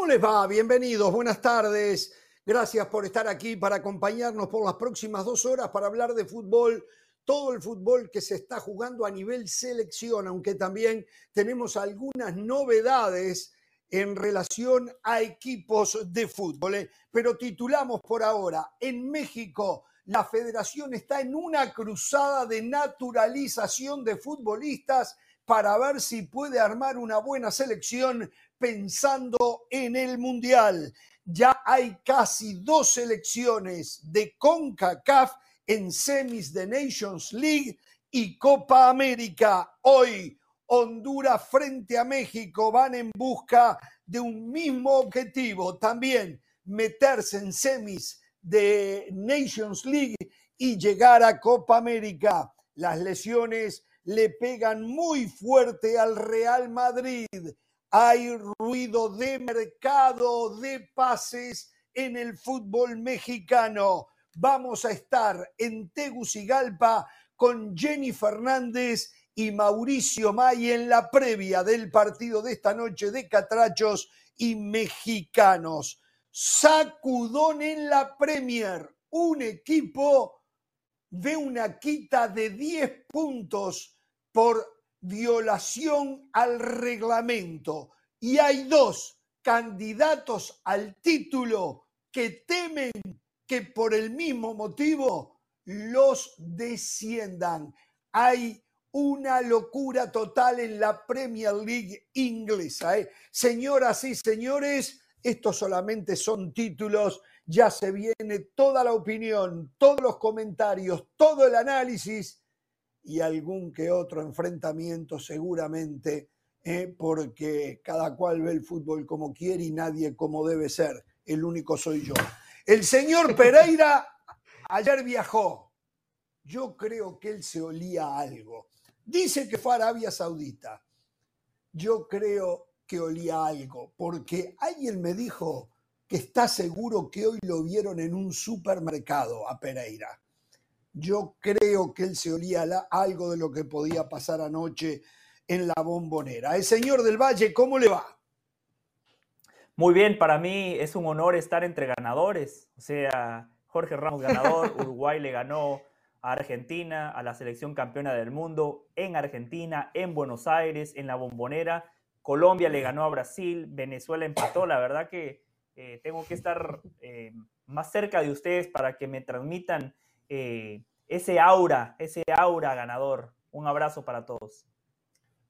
¿Cómo les va? Bienvenidos, buenas tardes. Gracias por estar aquí para acompañarnos por las próximas dos horas para hablar de fútbol, todo el fútbol que se está jugando a nivel selección, aunque también tenemos algunas novedades en relación a equipos de fútbol. ¿eh? Pero titulamos por ahora, en México la federación está en una cruzada de naturalización de futbolistas para ver si puede armar una buena selección pensando en el Mundial. Ya hay casi dos selecciones de CONCACAF en semis de Nations League y Copa América. Hoy Honduras frente a México van en busca de un mismo objetivo, también meterse en semis de Nations League y llegar a Copa América. Las lesiones le pegan muy fuerte al Real Madrid hay ruido de mercado de pases en el fútbol mexicano. Vamos a estar en Tegucigalpa con Jenny Fernández y Mauricio May en la previa del partido de esta noche de Catrachos y Mexicanos. Sacudón en la Premier. Un equipo de una quita de 10 puntos por violación al reglamento y hay dos candidatos al título que temen que por el mismo motivo los desciendan. Hay una locura total en la Premier League inglesa. ¿eh? Señoras y señores, estos solamente son títulos, ya se viene toda la opinión, todos los comentarios, todo el análisis y algún que otro enfrentamiento seguramente, ¿eh? porque cada cual ve el fútbol como quiere y nadie como debe ser. El único soy yo. El señor Pereira ayer viajó. Yo creo que él se olía algo. Dice que fue a Arabia Saudita. Yo creo que olía algo, porque alguien me dijo que está seguro que hoy lo vieron en un supermercado a Pereira. Yo creo que él se olía algo de lo que podía pasar anoche en la bombonera. El señor del Valle, ¿cómo le va? Muy bien, para mí es un honor estar entre ganadores. O sea, Jorge Ramos ganador, Uruguay le ganó a Argentina, a la selección campeona del mundo, en Argentina, en Buenos Aires, en la bombonera. Colombia le ganó a Brasil, Venezuela empató. La verdad que eh, tengo que estar eh, más cerca de ustedes para que me transmitan eh, ese aura, ese aura ganador. Un abrazo para todos.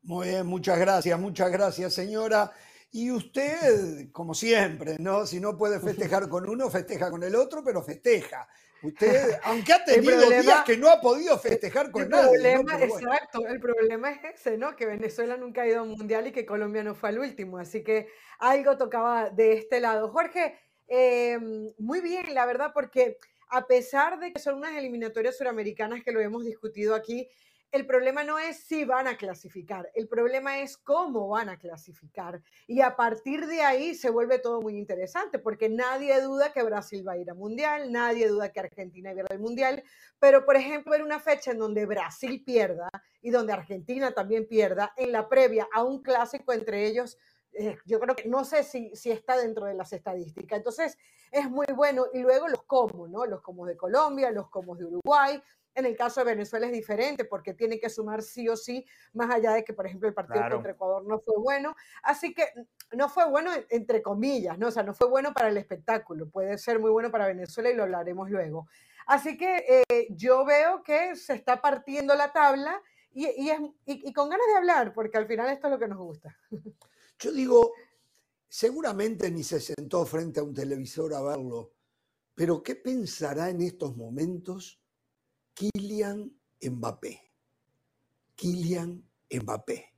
Muy bien, muchas gracias, muchas gracias, señora. Y usted, como siempre, ¿no? Si no puede festejar con uno, festeja con el otro, pero festeja. Usted, aunque ha tenido días que no ha podido festejar con nadie. Exacto, el problema es ese, ¿no? Que Venezuela nunca ha ido a un mundial y que Colombia no fue al último. Así que algo tocaba de este lado. Jorge, eh, muy bien, la verdad, porque a pesar de que son unas eliminatorias suramericanas que lo hemos discutido aquí, el problema no es si van a clasificar, el problema es cómo van a clasificar. Y a partir de ahí se vuelve todo muy interesante, porque nadie duda que Brasil va a ir a Mundial, nadie duda que Argentina va al Mundial, pero por ejemplo, en una fecha en donde Brasil pierda y donde Argentina también pierda, en la previa a un clásico entre ellos, eh, yo creo que no sé si, si está dentro de las estadísticas. Entonces, es muy bueno. Y luego los comos, ¿no? Los comos de Colombia, los comos de Uruguay. En el caso de Venezuela es diferente porque tiene que sumar sí o sí, más allá de que, por ejemplo, el partido contra Ecuador no fue bueno. Así que no fue bueno entre comillas, ¿no? O sea, no fue bueno para el espectáculo. Puede ser muy bueno para Venezuela y lo hablaremos luego. Así que eh, yo veo que se está partiendo la tabla y, y, es, y con ganas de hablar, porque al final esto es lo que nos gusta. Yo digo, seguramente ni se sentó frente a un televisor a verlo, pero ¿qué pensará en estos momentos Kylian Mbappé? Kylian Mbappé,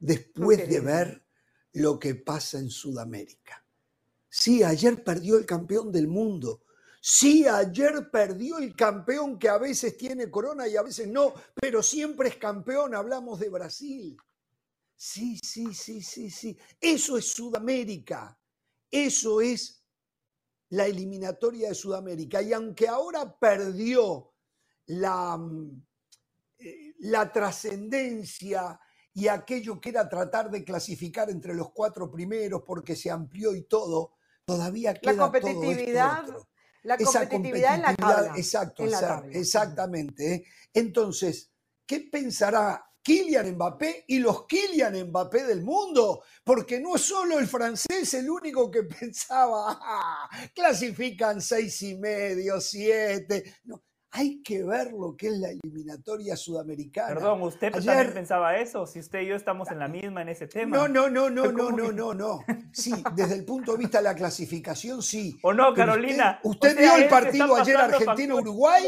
después de ver lo que pasa en Sudamérica. Sí, ayer perdió el campeón del mundo. Sí, ayer perdió el campeón que a veces tiene corona y a veces no, pero siempre es campeón. Hablamos de Brasil. Sí, sí, sí, sí, sí. Eso es Sudamérica. Eso es la eliminatoria de Sudamérica. Y aunque ahora perdió la, mm, eh, la trascendencia y aquello que era tratar de clasificar entre los cuatro primeros porque se amplió y todo, todavía queda la competitividad, La competitividad, en la tabla. Exacto, exactamente. ¿eh? Entonces, ¿qué pensará Kylian Mbappé y los Kylian Mbappé del mundo, porque no es solo el francés el único que pensaba, ah, clasifican seis y medio, siete. No, hay que ver lo que es la eliminatoria sudamericana. Perdón, ¿usted también pensaba eso? Si usted y yo estamos en la misma en ese tema. No, no, no, no, no, no, no, no. Sí, desde el punto de vista de la clasificación, sí. ¿O no, Carolina? ¿Usted, vio el partido ayer Argentina-Uruguay?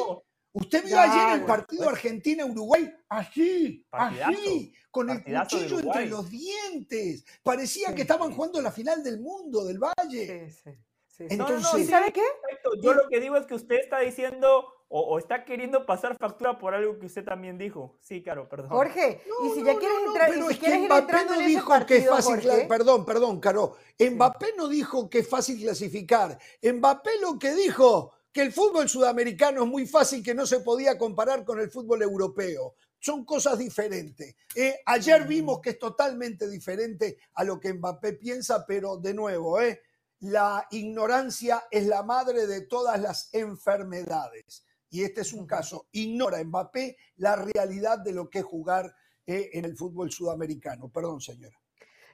¿Usted vio ayer el partido Argentina-Uruguay? Así, así, con el cuchillo entre los dientes. Parecía que estaban jugando la final del mundo, del Valle. Sí, sí. Entonces, ¿Y sabe qué? Yo lo que digo es que usted está diciendo o, está queriendo pasar factura por algo que usted también dijo. Sí, claro, perdón. Jorge, y si ya quieres entrar, y si quieres ir entrando en ese partido, que es fácil, perdón, perdón, Caro. Mbappé no dijo que es fácil clasificar. Mbappé lo que dijo que el fútbol sudamericano es muy fácil, que no se podía comparar con el fútbol europeo. Son cosas diferentes. Eh, ayer mm. vimos que es totalmente diferente a lo que Mbappé piensa, pero de nuevo, eh, la ignorancia es la madre de todas las enfermedades y este es un caso, ignora Mbappé la realidad de lo que es jugar eh, en el fútbol sudamericano. Perdón, señora.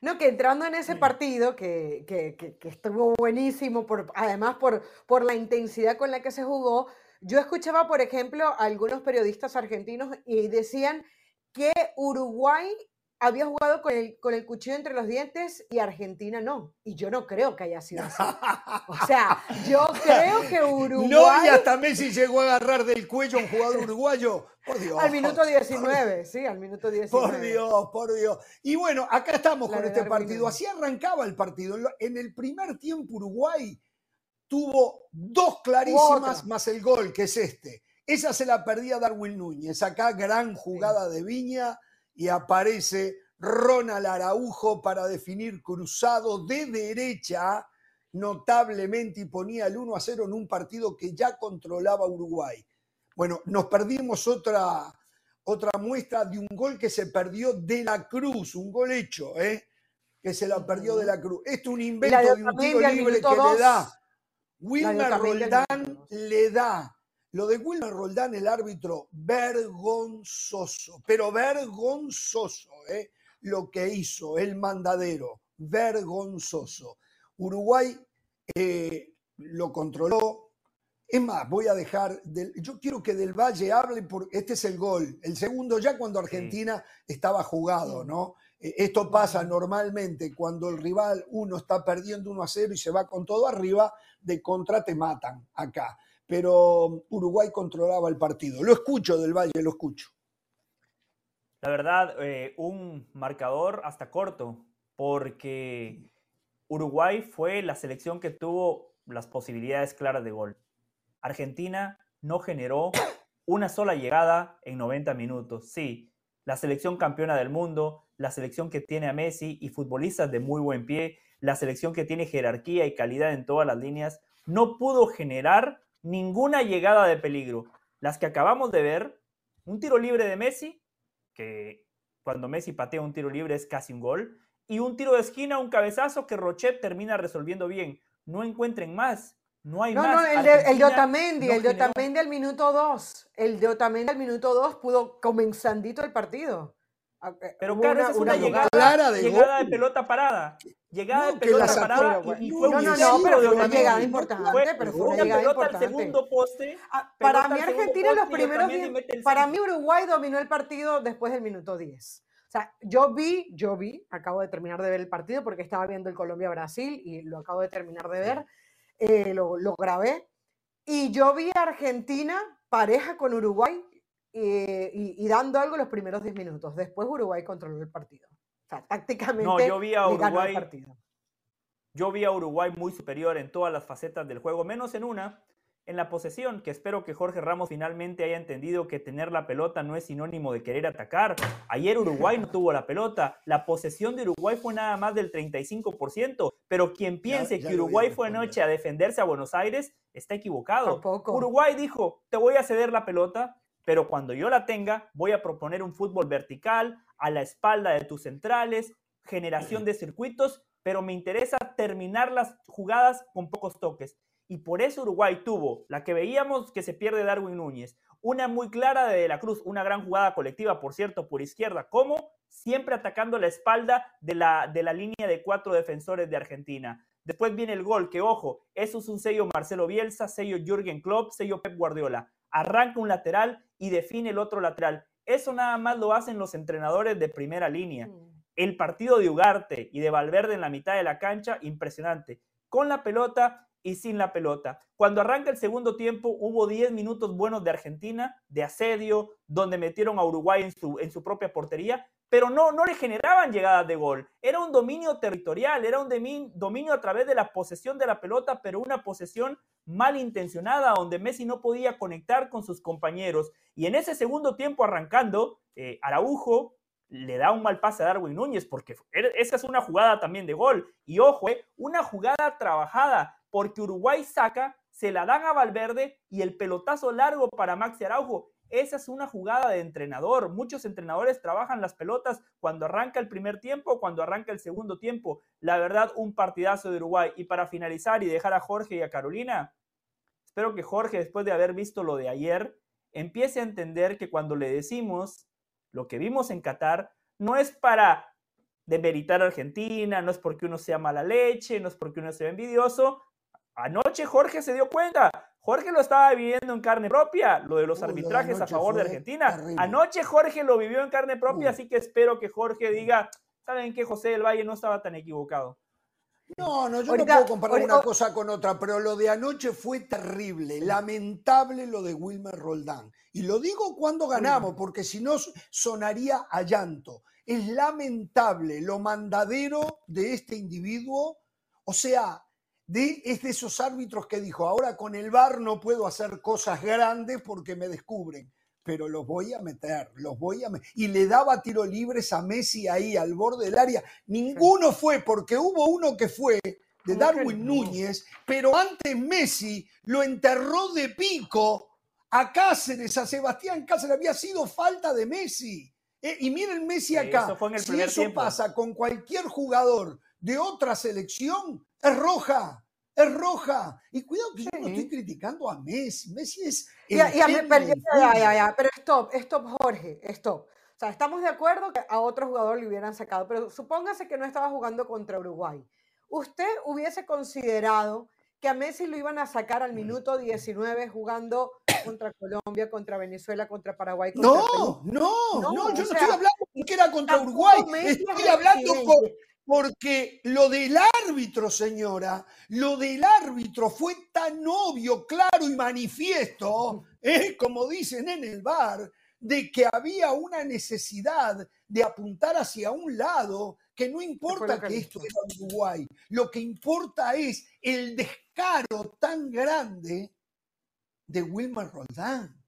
No, que entrando en ese partido, que, que, estuvo buenísimo, por, además por, por la intensidad con la que se jugó, yo escuchaba, por ejemplo, a algunos periodistas argentinos y decían que Uruguay había jugado con el, con el cuchillo entre los dientes y Argentina no. Y yo no creo que haya sido así. O sea, yo creo que Uruguay. No, y hasta Messi llegó a agarrar del cuello a un jugador uruguayo. Por Dios. Al minuto 19, sí, al minuto 19. Por Dios, por Dios. Y bueno, acá estamos con este partido. Así arrancaba el partido. En el primer tiempo, Uruguay tuvo dos clarísimas más el gol, que es este. Esa se la perdía Darwin Núñez. Acá gran jugada de Viña y aparece Ronald Araujo para definir cruzado de derecha notablemente y ponía el 1 a 0 en un partido que ya controlaba Uruguay. Bueno, nos perdimos otra, otra muestra de un gol que se perdió de la Cruz, un gol hecho, ¿eh? que se la perdió de la Cruz. Esto es un invento de un tiro libre que le da. Wilmer Roldán le da lo de Wilmer Roldán, el árbitro, vergonzoso, pero vergonzoso, ¿eh? lo que hizo el mandadero, vergonzoso. Uruguay eh, lo controló. Es más, voy a dejar, yo quiero que Del Valle hable, porque este es el gol, el segundo ya cuando Argentina estaba jugado, ¿no? Eh, esto pasa normalmente cuando el rival uno está perdiendo 1 a 0 y se va con todo arriba, de contra te matan acá pero Uruguay controlaba el partido. Lo escucho del Valle, lo escucho. La verdad, eh, un marcador hasta corto, porque Uruguay fue la selección que tuvo las posibilidades claras de gol. Argentina no generó una sola llegada en 90 minutos. Sí, la selección campeona del mundo, la selección que tiene a Messi y futbolistas de muy buen pie, la selección que tiene jerarquía y calidad en todas las líneas, no pudo generar ninguna llegada de peligro. Las que acabamos de ver, un tiro libre de Messi, que cuando Messi patea un tiro libre es casi un gol, y un tiro de esquina, un cabezazo que Rochet termina resolviendo bien. No encuentren más. No hay más. No, el de, el de Otamendi, el de Otamendi al minuto 2. El de Otamendi al minuto 2 pudo comenzandito el partido. Ah, eh, Pero una, es una, llegada, clara de, llegada de pelota parada. Llegada de pelota parada y, fue no, no, no, pero fue una llegada importante, pero fue una llegada pelota importante. al segundo poste. Ah, para mí Argentina los primeros para mí Uruguay dominó el partido después del minuto 10. O sea, yo vi, yo vi, acabo de terminar de ver el partido porque estaba viendo el Colombia-Brasil y lo acabo de terminar de ver, eh, lo, lo grabé, y yo vi a Argentina pareja con Uruguay eh, y, dando algo los primeros 10 minutos. Después Uruguay controló el partido. O sea, tácticamente no, yo vi a Uruguay, el partido. Yo vi a Uruguay muy superior en todas las facetas del juego, menos en una, en la posesión, que espero que Jorge Ramos finalmente haya entendido que tener la pelota no es sinónimo de querer atacar. Ayer Uruguay no tuvo la pelota, la posesión de Uruguay fue nada más del 35%, pero quien piense que Uruguay fue anoche a defenderse a Buenos Aires está equivocado. Uruguay dijo, te voy a ceder la pelota, pero cuando yo la tenga, voy a proponer un fútbol vertical, a la espalda de tus centrales, generación de circuitos, pero me interesa terminar las jugadas con pocos toques. Y por eso Uruguay tuvo la que veíamos que se pierde Darwin Núñez, una muy clara de, de la Cruz, una gran jugada colectiva, por cierto, por izquierda, como siempre atacando la espalda de la, de la línea de cuatro defensores de Argentina. Después viene el gol, que ojo, eso es un sello Marcelo Bielsa, sello Jürgen Klopp, sello Pep Guardiola. Arranca un lateral y define el otro lateral. Eso nada más lo hacen los entrenadores de primera línea. Mm. El partido de Ugarte y de Valverde en la mitad de la cancha, impresionante. Con la pelota y sin la pelota. Cuando arranca el segundo tiempo, hubo 10 minutos buenos de Argentina, de asedio, donde metieron a Uruguay en su, en su propia portería, pero no, no le generaban llegadas de gol. Era un dominio territorial, era un dominio a través de la posesión de la pelota, pero una posesión malintencionada, donde Messi no podía conectar con sus compañeros. Y en ese segundo tiempo arrancando, eh, Araujo le da un mal pase a Darwin Núñez, porque esa es una jugada también de gol. Y ojo, eh, una jugada trabajada, porque Uruguay saca, se la dan a Valverde y el pelotazo largo para Maxi Araujo. Esa es una jugada de entrenador. Muchos entrenadores trabajan las pelotas cuando arranca el primer tiempo, cuando arranca el segundo tiempo. La verdad, un partidazo de Uruguay. Y para finalizar y dejar a Jorge y a Carolina, espero que Jorge, después de haber visto lo de ayer, empiece a entender que cuando le decimos lo que vimos en Qatar, no es para demeritar a Argentina, no es porque uno sea mala leche, no es porque uno sea envidioso. Anoche Jorge se dio cuenta, Jorge lo estaba viviendo en carne propia, lo de los arbitrajes a favor de Argentina. Anoche Jorge lo vivió en carne propia, así que espero que Jorge diga, ¿saben qué? José del Valle no estaba tan equivocado. No, no, yo no puedo comparar una cosa con otra, pero lo de anoche fue terrible, lamentable lo de Wilmer Roldán. Y lo digo cuando ganamos, porque si no sonaría a llanto. Es lamentable lo mandadero de este individuo. O sea, es de esos árbitros que dijo, ahora con el VAR no puedo hacer cosas grandes porque me descubren, pero los voy a meter, los voy a meter. Y le daba tiro libres a Messi ahí al borde del área. Ninguno fue, porque hubo uno que fue de Darwin Núñez, pero antes Messi lo enterró de pico a Cáceres, a Sebastián Cáceres, había sido falta de Messi. Eh, y miren Messi acá, si eso pasa con cualquier jugador de otra selección, es roja, es roja. Y cuidado que yo no estoy criticando a Messi. Messi es. ya, ya, ya, ya, pero stop, stop, Jorge, stop. O sea, estamos de acuerdo que a otro jugador le hubieran sacado, pero supóngase que no estaba jugando contra Uruguay. ¿Usted hubiese considerado que a Messi lo iban a sacar al minuto 19 jugando contra Colombia, contra Venezuela, contra Paraguay? Contra no, no, no, no, yo no estoy hablando que era contra Uruguay. Estoy hablando con, porque lo del árbitro, señora, lo del árbitro fue tan obvio, claro y manifiesto, ¿eh? como dicen en el bar, de que había una necesidad de apuntar hacia un lado, que no importa que esto era Uruguay, lo que importa es el descaro tan grande de Wilmer Roldán.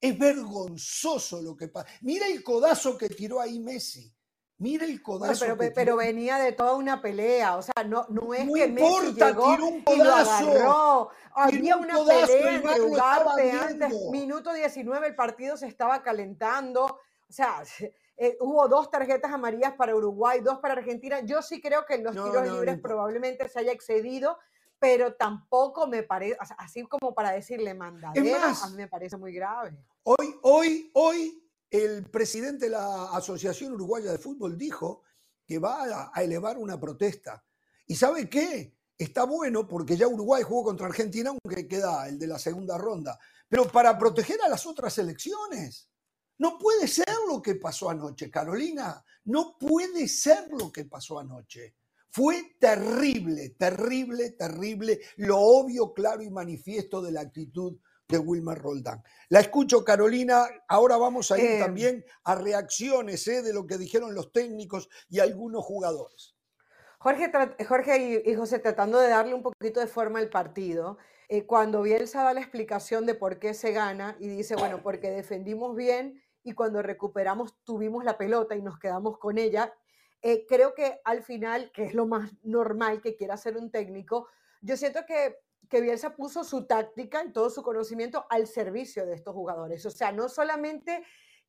Es vergonzoso lo que pasa. Mira el codazo que tiró ahí Messi. Mira el codazo. pero, pero, venía de toda una pelea, o sea, no, no es que Messi llegó un y lo agarró. Había una pelea entre Ugarte antes, minuto 19, el partido se estaba calentando. O sea, eh, hubo dos tarjetas amarillas para Uruguay, dos para Argentina. Yo sí creo que en los tiros libres probablemente se haya excedido, pero tampoco me parece, así como para decirle mandadera, a mí me parece muy grave. Hoy, hoy, hoy el presidente de la Asociación Uruguaya de Fútbol dijo que va a elevar una protesta. ¿Y sabe qué? Está bueno porque ya Uruguay jugó contra Argentina, aunque queda el de la segunda ronda. Pero para proteger a las otras elecciones. No puede ser lo que pasó anoche, Carolina. No puede ser lo que pasó anoche. Fue terrible, terrible, terrible, lo obvio, claro y manifiesto de la actitud de Wilmer Roldán. La escucho, Carolina. Ahora vamos a ir em. también a reacciones ¿eh? de lo que dijeron los técnicos y algunos jugadores. Jorge, Jorge y, José, tratando de darle un poquito de forma al partido, eh, cuando Bielsa da la explicación de por qué se gana y dice, bueno, porque defendimos bien y cuando recuperamos tuvimos la pelota y nos quedamos con ella, eh, creo que al final, que es lo más normal que quiera hacer un técnico, yo siento que que Bielsa puso su táctica y todo su conocimiento al servicio de estos jugadores. O sea, no solamente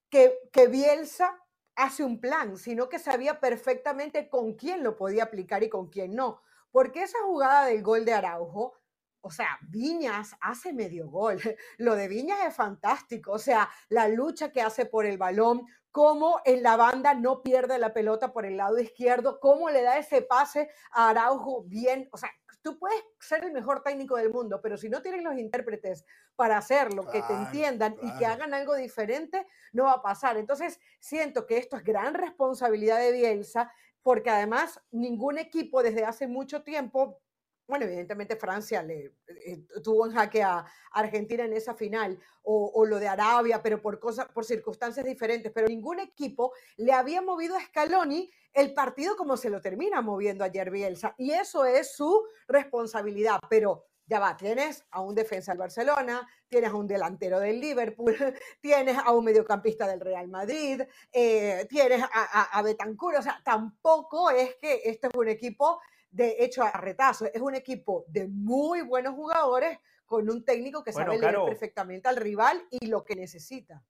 que, que Bielsa hace un plan, sino que sabía perfectamente con quién lo podía aplicar y con quién no. Porque esa jugada del gol de Araujo, o sea, Viñas hace medio gol. Lo de Viñas es fantástico. O sea, la lucha que hace por el balón, cómo en la banda no pierde la pelota por el lado izquierdo, cómo le da ese pase a Araujo bien. O sea, tú puedes ser el mejor técnico del mundo, pero si no tienes los intérpretes para hacerlo, que te entiendan y que hagan algo diferente, no va a pasar. Entonces, siento que esto es gran responsabilidad de Bielsa, porque además ningún equipo desde hace mucho tiempo bueno, evidentemente Francia le eh, tuvo en jaque a Argentina en esa final, o, lo de Arabia, pero por, cosas, por circunstancias diferentes, pero ningún equipo le había movido a Scaloni el partido como se lo termina moviendo ayer Bielsa, y eso es su responsabilidad, pero ya va, tienes a un defensa del Barcelona, tienes a un delantero del Liverpool, tienes a un mediocampista del Real Madrid, eh, tienes a, a, a Betancourt, o sea, tampoco es que este es un equipo de hecho a retazo. Es un equipo de muy buenos jugadores con un técnico que sabe leer perfectamente al rival y lo que necesita.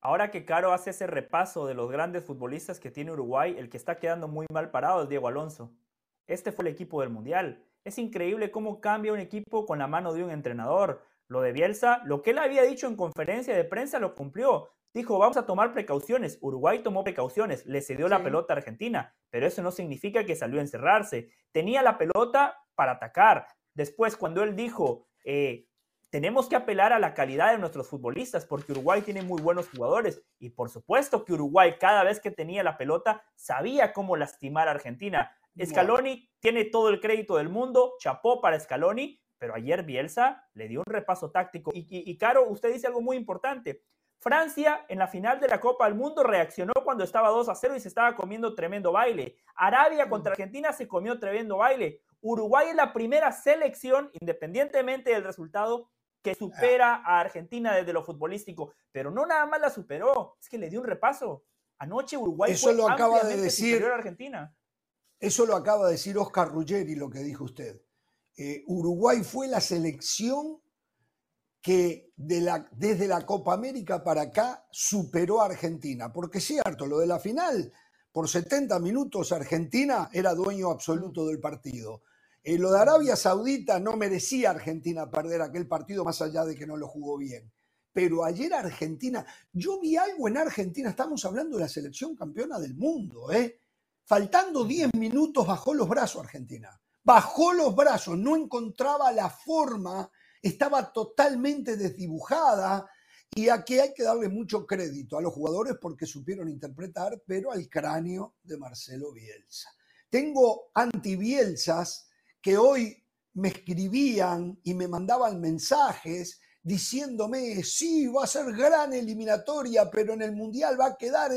Ahora que Caro hace ese repaso de los grandes futbolistas que tiene Uruguay, el que está quedando muy mal parado es Diego Alonso. Este fue el equipo del Mundial. Es increíble cómo cambia un equipo con la mano de un entrenador. Lo de Bielsa, lo que él había dicho en conferencia de prensa lo cumplió dijo, vamos a tomar precauciones. Uruguay tomó precauciones, le cedió la pelota a Argentina, pero eso no significa que salió a encerrarse. Tenía la pelota para atacar. Después, cuando él dijo, eh, tenemos que apelar a la calidad de nuestros futbolistas, porque Uruguay tiene muy buenos jugadores. Y por supuesto que Uruguay, cada vez que tenía la pelota, sabía cómo lastimar a Argentina. Scaloni tiene todo el crédito del mundo, chapó para Scaloni, pero ayer Bielsa le dio un repaso táctico. Y, y Caro, usted dice algo muy importante. Francia en la final de la Copa del Mundo reaccionó cuando estaba 2 a 0 y se estaba comiendo tremendo baile. Arabia contra Argentina se comió tremendo baile. Uruguay es la primera selección, independientemente del resultado, que supera a Argentina desde lo futbolístico. Pero no nada más la superó, es que le dio un repaso. Anoche Uruguay eso lo acaba de decir, a Argentina. Eso lo acaba de decir Oscar Ruggeri, lo que dijo usted. Eh, Uruguay fue la selección que desde la Copa América para acá superó a Argentina. Porque es cierto, lo de la final, por 70 minutos Argentina era dueño absoluto del partido. Eh, lo de Arabia Saudita no merecía Argentina perder aquel partido más allá de que no lo jugó bien. Pero ayer Argentina, yo vi algo en Argentina, estamos hablando de la selección campeona del mundo, ¿eh? Faltando 10 minutos bajó los brazos Argentina. Bajó los brazos, no encontraba la forma estaba totalmente desdibujada y aquí hay que darle mucho crédito a los jugadores porque supieron interpretar, pero al cráneo de Marcelo Bielsa. Tengo anti-Bielsas que hoy me escribían y me mandaban mensajes diciéndome, sí, va a ser gran eliminatoria, pero en el Mundial va a quedar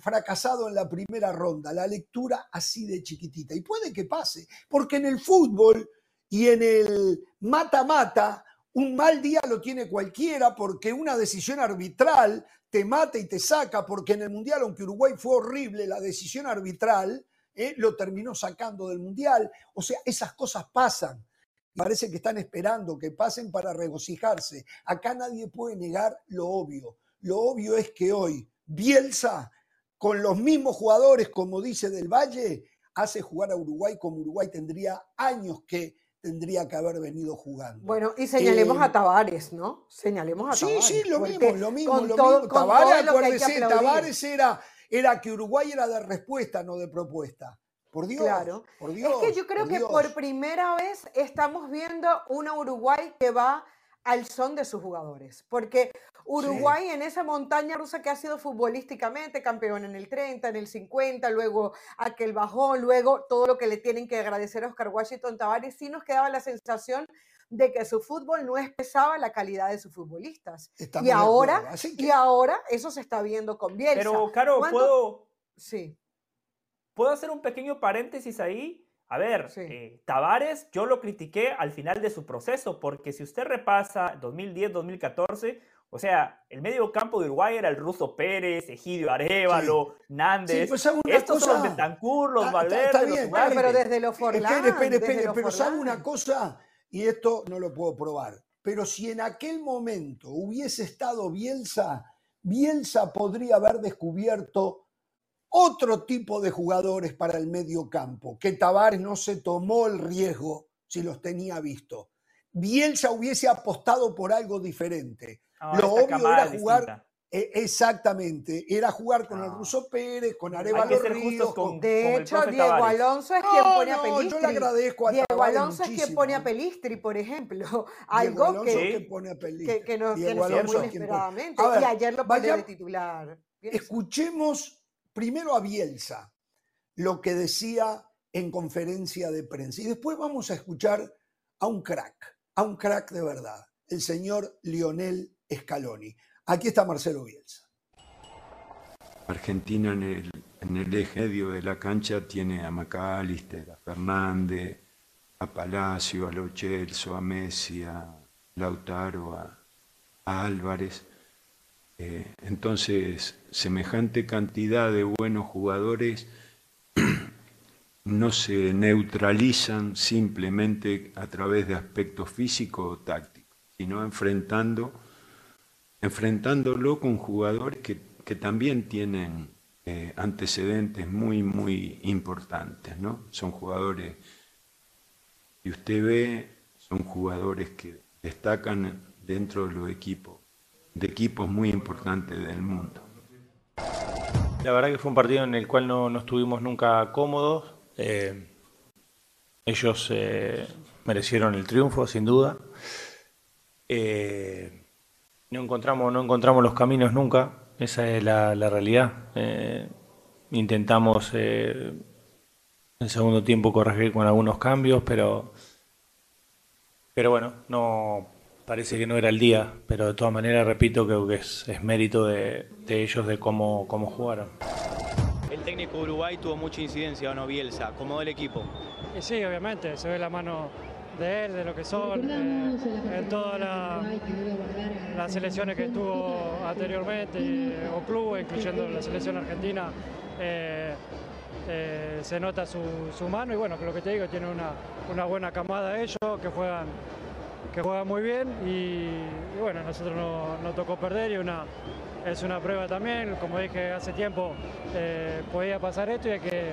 fracasado en la primera ronda. La lectura así de chiquitita. Y puede que pase, porque en el fútbol y en el mata-mata, un mal día lo tiene cualquiera porque una decisión arbitral te mata y te saca, porque en el Mundial, aunque Uruguay fue horrible, la decisión arbitral eh, lo terminó sacando del Mundial. O sea, esas cosas pasan. Parece que están esperando que pasen para regocijarse. Acá nadie puede negar lo obvio. Lo obvio es que hoy Bielsa, con los mismos jugadores, como dice Del Valle, hace jugar a Uruguay como Uruguay tendría años que tendría que haber venido jugando. Bueno, y señalemos a eh, Tavares, ¿no? Señalemos a Tavares. Sí, sí, lo mismo, lo mismo, lo mismo. Tavares, acuérdese, Tavares era, era que Uruguay era de respuesta, no de propuesta. Por Dios, claro. por Dios. Es que yo creo que por primera vez estamos viendo una Uruguay que va al son de sus jugadores. Porque Uruguay en esa montaña rusa que ha sido futbolísticamente campeón en el 30, en el 50, luego aquel bajón, luego todo lo que le tienen que agradecer a Oscar Washington Tavares, sí nos quedaba la sensación de que su fútbol no expresaba la calidad de sus futbolistas. y ahora, y ahora eso se está viendo con Bielsa. Pero, Caro, ¿puedo, sí. ¿puedo hacer un pequeño paréntesis ahí? A ver, eh, Tavares, yo lo critiqué al final de su proceso, porque si usted repasa 2010-2014, o sea, el medio campo de Uruguay era el Ruso Pérez, Egidio Arevalo, Nández. Pues estos son los Bentancur, los Valverde, los pero desde lo Forlán. Espere, espere, espere, pero ¿sabe una cosa? y esto no lo puedo probar, pero si en aquel momento hubiese estado Bielsa, Bielsa podría haber descubierto otro tipo de jugadores para el medio campo, que Tavares no se tomó el riesgo si los tenía visto. Bielsa hubiese apostado por algo diferente. Lo obvio era jugar. E, exactamente, era jugar con el Ruso Pérez, con Arevalo Ríos. Con, de hecho, Diego Alonso es quien pone a Pelistri. Yo le agradezco a Diego Alonso es quien pone a Pelistri, por ejemplo. Algo que, que, pone a Pelistri. que, que nos muy inesperadamente. y ayer lo pone de titular. Escuchemos primero a Bielsa lo que decía en conferencia de prensa y después vamos a escuchar a un crack, a un crack de verdad, el señor Lionel Scaloni. Aquí está Marcelo Bielsa. Argentina en el, eje medio de la cancha tiene a Macalister, a Fernández, a Palacio, a Lochelso, a Messi, a Lautaro, a, Álvarez. Eh, entonces, semejante cantidad de buenos jugadores no se neutralizan simplemente a través de aspectos físicos o tácticos, sino enfrentando enfrentándolo con jugadores que, también tienen eh, antecedentes muy, muy importantes, ¿no? Son jugadores, y usted ve, son jugadores que destacan dentro de los equipos, de equipos muy importantes del mundo. La verdad que fue un partido en el cual no, estuvimos nunca cómodos. Eh, ellos eh, merecieron el triunfo, sin duda. No encontramos, no encontramos los caminos nunca, esa es la, realidad. Eh, intentamos eh, en segundo tiempo corregir con algunos cambios, pero, pero bueno, no parece que no era el día, pero de todas maneras repito que es, es mérito de, ellos de cómo, cómo jugaron. El técnico de Uruguay tuvo mucha incidencia, ¿o no, Bielsa? ¿Cómo el equipo? sí, obviamente, se ve la mano de él, de lo que son, eh, en todas las selecciones que estuvo anteriormente o clubes, incluyendo la selección argentina, eh, eh, se nota su, mano. Y bueno, lo que te digo, tiene una, buena camada ellos que juegan que juegan muy bien. Y, bueno, nosotros nos no tocó perder y una, es una prueba también, como dije hace tiempo, podía pasar esto y hay que,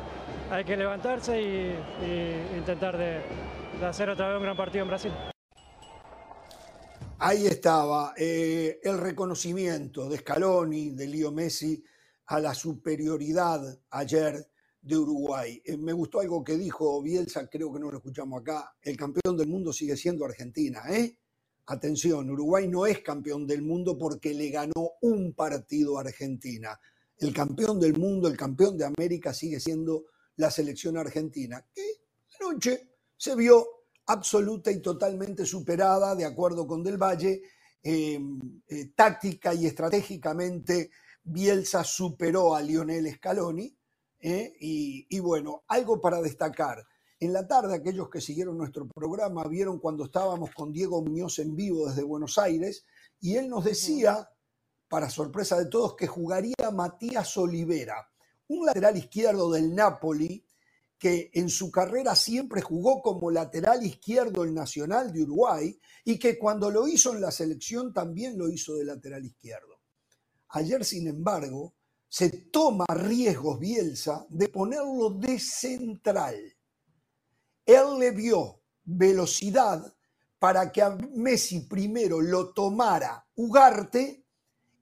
hay que levantarse y intentar de, de hacer otra vez un gran partido en Brasil. Ahí estaba eh, el reconocimiento de Scaloni, de Leo Messi, a la superioridad ayer de Uruguay. Eh, me gustó algo que dijo Bielsa, creo que no lo escuchamos acá, el campeón del mundo sigue siendo Argentina. ¿eh? Atención, Uruguay no es campeón del mundo porque le ganó un partido a Argentina. El campeón del mundo, el campeón de América sigue siendo la selección argentina, que anoche se vio absoluta y totalmente superada, de acuerdo con Del Valle, em, eh, táctica y estratégicamente Bielsa superó a Lionel Scaloni. Eh, y, bueno, algo para destacar. En la tarde, aquellos que siguieron nuestro programa vieron cuando estábamos con Diego Muñoz en vivo desde Buenos Aires y él nos decía, para sorpresa de todos, que jugaría Matías Olivera, un lateral izquierdo del Napoli que en su carrera siempre jugó como lateral izquierdo el Nacional de Uruguay y que cuando lo hizo en la selección también lo hizo de lateral izquierdo. Ayer, sin embargo, se toma riesgos Bielsa de ponerlo de central. Él le vio velocidad para que a Messi primero lo tomara Ugarte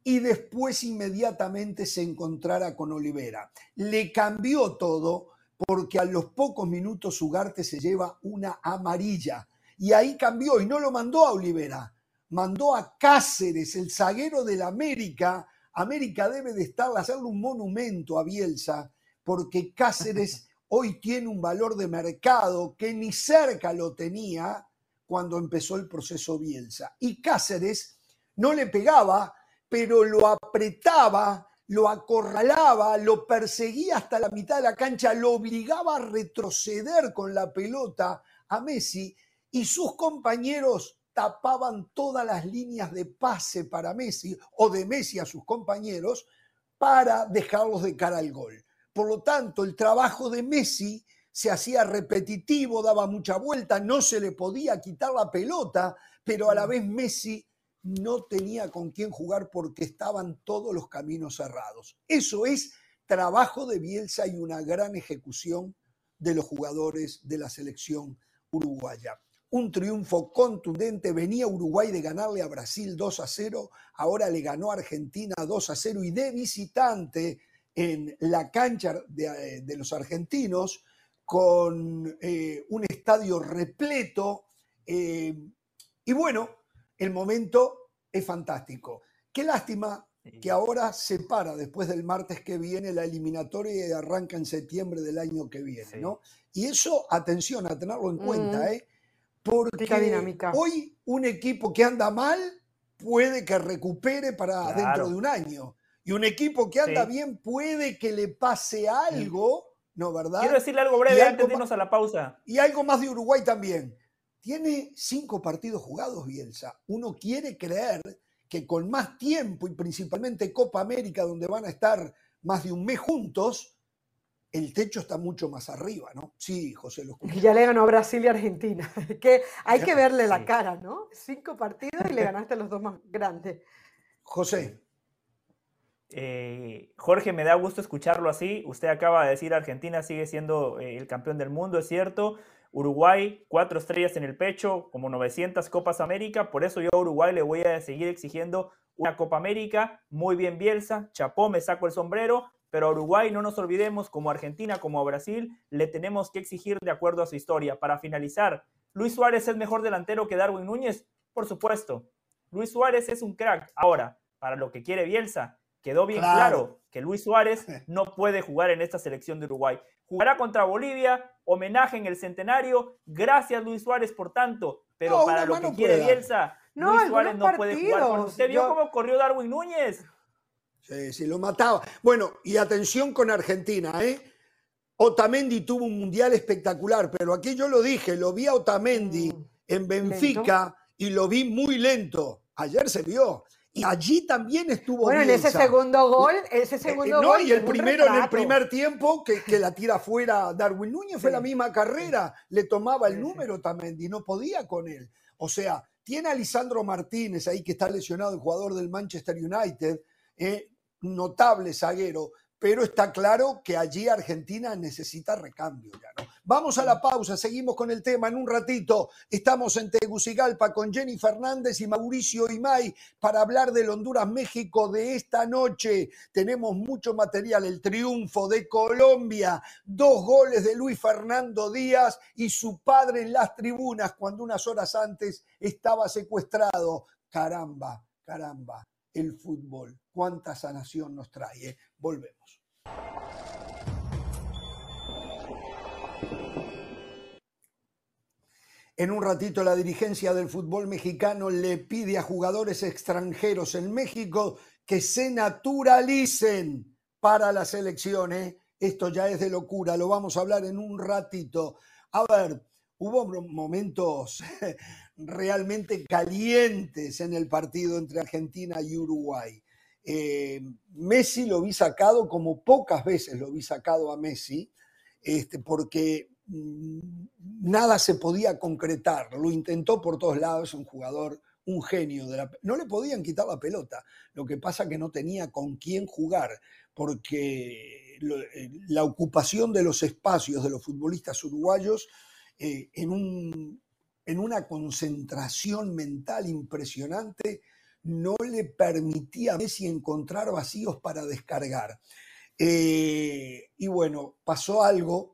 y después inmediatamente se encontrara con Olivera. Le cambió todo porque a los pocos minutos Ugarte se lleva una amarilla. Y ahí cambió y no lo mandó a Olivera, mandó a Cáceres, el zaguero del América. América debe de estar, hacerle un monumento a Bielsa, porque Cáceres hoy tiene un valor de mercado que ni cerca lo tenía cuando empezó el proceso Bielsa. Y Cáceres no le pegaba, pero lo apretaba lo acorralaba, lo perseguía hasta la mitad de la cancha, lo obligaba a retroceder con la pelota a Messi y sus compañeros tapaban todas las líneas de pase para Messi o de Messi a sus compañeros para dejarlos de cara al gol. Por lo tanto, el trabajo de Messi se hacía repetitivo, daba mucha vuelta, no se le podía quitar la pelota, pero a la vez Messi no tenía con quién jugar porque estaban todos los caminos cerrados. Eso es trabajo de Bielsa y una gran ejecución de los jugadores de la selección uruguaya. Un triunfo contundente, venía Uruguay de ganarle a Brasil 2 a 0, ahora le ganó a Argentina 2 a 0 y de visitante en la cancha de, eh, los argentinos con eh, un estadio repleto. Eh, y bueno, el momento es fantástico. Qué lástima que ahora se para después del martes que viene la eliminatoria y arranca en septiembre del año que viene, ¿no? Y eso, atención a tenerlo en cuenta, mm. ¿eh? Porque hoy un equipo que anda mal puede que recupere para dentro de un año. Y un equipo que anda bien puede que le pase algo, ¿no verdad? Quiero decirle algo breve antes de irnos a la pausa. Y algo más de Uruguay también. Tiene cinco partidos jugados Bielsa. Uno quiere creer que con más tiempo y principalmente Copa América, donde van a estar más de un mes juntos, el techo está mucho más arriba, ¿no? Sí, José, lo escuché. Ya le ganó a Brasil y Argentina. que hay que verle la cara, ¿no? Cinco partidos y le ganaste los dos más grandes. José. Eh, Jorge, me da gusto escucharlo así. Usted acaba de decir Argentina sigue siendo eh, el campeón del mundo, es cierto. Uruguay, cuatro estrellas en el pecho, como 900 Copas América. Por eso yo a Uruguay le voy a seguir exigiendo una Copa América. Muy bien, Bielsa. Chapó, me saco el sombrero. Pero a Uruguay no nos olvidemos, como Argentina, como a Brasil, le tenemos que exigir de acuerdo a su historia. Para finalizar, ¿Luis Suárez es mejor delantero que Darwin Núñez? Por supuesto. Luis Suárez es un crack. Ahora, para lo que quiere Bielsa, quedó bien claro. que Luis Suárez no puede jugar en esta selección de Uruguay. Jugará contra Bolivia, homenaje en el centenario. Gracias Luis Suárez por tanto, pero para lo que quiere Bielsa, Luis Suárez no puede jugar. ¿Usted vio cómo corrió Darwin Núñez? Sí, sí, lo mataba. Bueno, y atención con Argentina, ¿eh? Otamendi tuvo un mundial espectacular, pero aquí yo lo dije, lo vi a Otamendi mm, en Benfica y lo vi muy lento. Ayer se vio. Y allí también estuvo Bueno, en ese segundo gol, ese eh, segundo no, y el primero en el primer tiempo que, que la tira fuera Darwin Núñez fue la misma carrera, le tomaba el número también y no podía con él. O sea, tiene a Lisandro Martínez ahí que está lesionado, el jugador del Manchester United, eh, notable zaguero, pero está claro que allí Argentina necesita recambio ya, ¿no? Vamos a la pausa, seguimos con el tema en un ratito. Estamos en Tegucigalpa con Jenny Fernández y Mauricio Imay para hablar del Honduras-México de esta noche. Tenemos mucho material, el triunfo de Colombia, dos goles de Luis Fernando Díaz y su padre en las tribunas cuando unas horas antes estaba secuestrado. Caramba, caramba, el fútbol. Cuánta sanación nos trae. ¿eh? Volvemos. En un ratito la dirigencia del fútbol mexicano le pide a jugadores extranjeros en México que se naturalicen para las elecciones. Esto ya es de locura, lo vamos a hablar en un ratito. A ver, hubo momentos realmente calientes en el partido entre Argentina y Uruguay. Eh, Messi lo vi sacado como pocas veces lo vi sacado a Messi, este, porque nada se podía concretar. Lo intentó por todos lados, un jugador, un genio. De la, no le podían quitar la pelota. Lo que pasa que no tenía con quién jugar, porque eh, la ocupación de los espacios de los futbolistas uruguayos eh, en, un, en una concentración mental impresionante no le permitía a Messi encontrar vacíos para descargar. Eh, y bueno, pasó algo,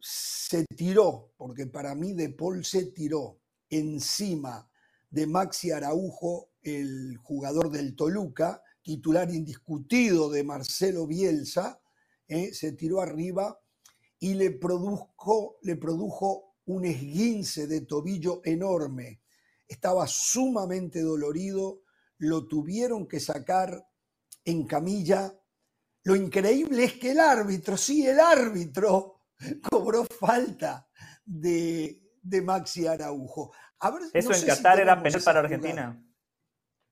se tiró, porque para mí De Paul se tiró encima de Maxi Araujo, el jugador del Toluca, titular indiscutido de Marcelo Bielsa, eh, se tiró arriba y le produjo, le produjo un esguince de tobillo enorme. Estaba sumamente dolorido, lo tuvieron que sacar en camilla. Lo increíble es que el árbitro, sí, el árbitro cobró falta de, Maxi Araujo. Eso en Qatar era penal para Argentina.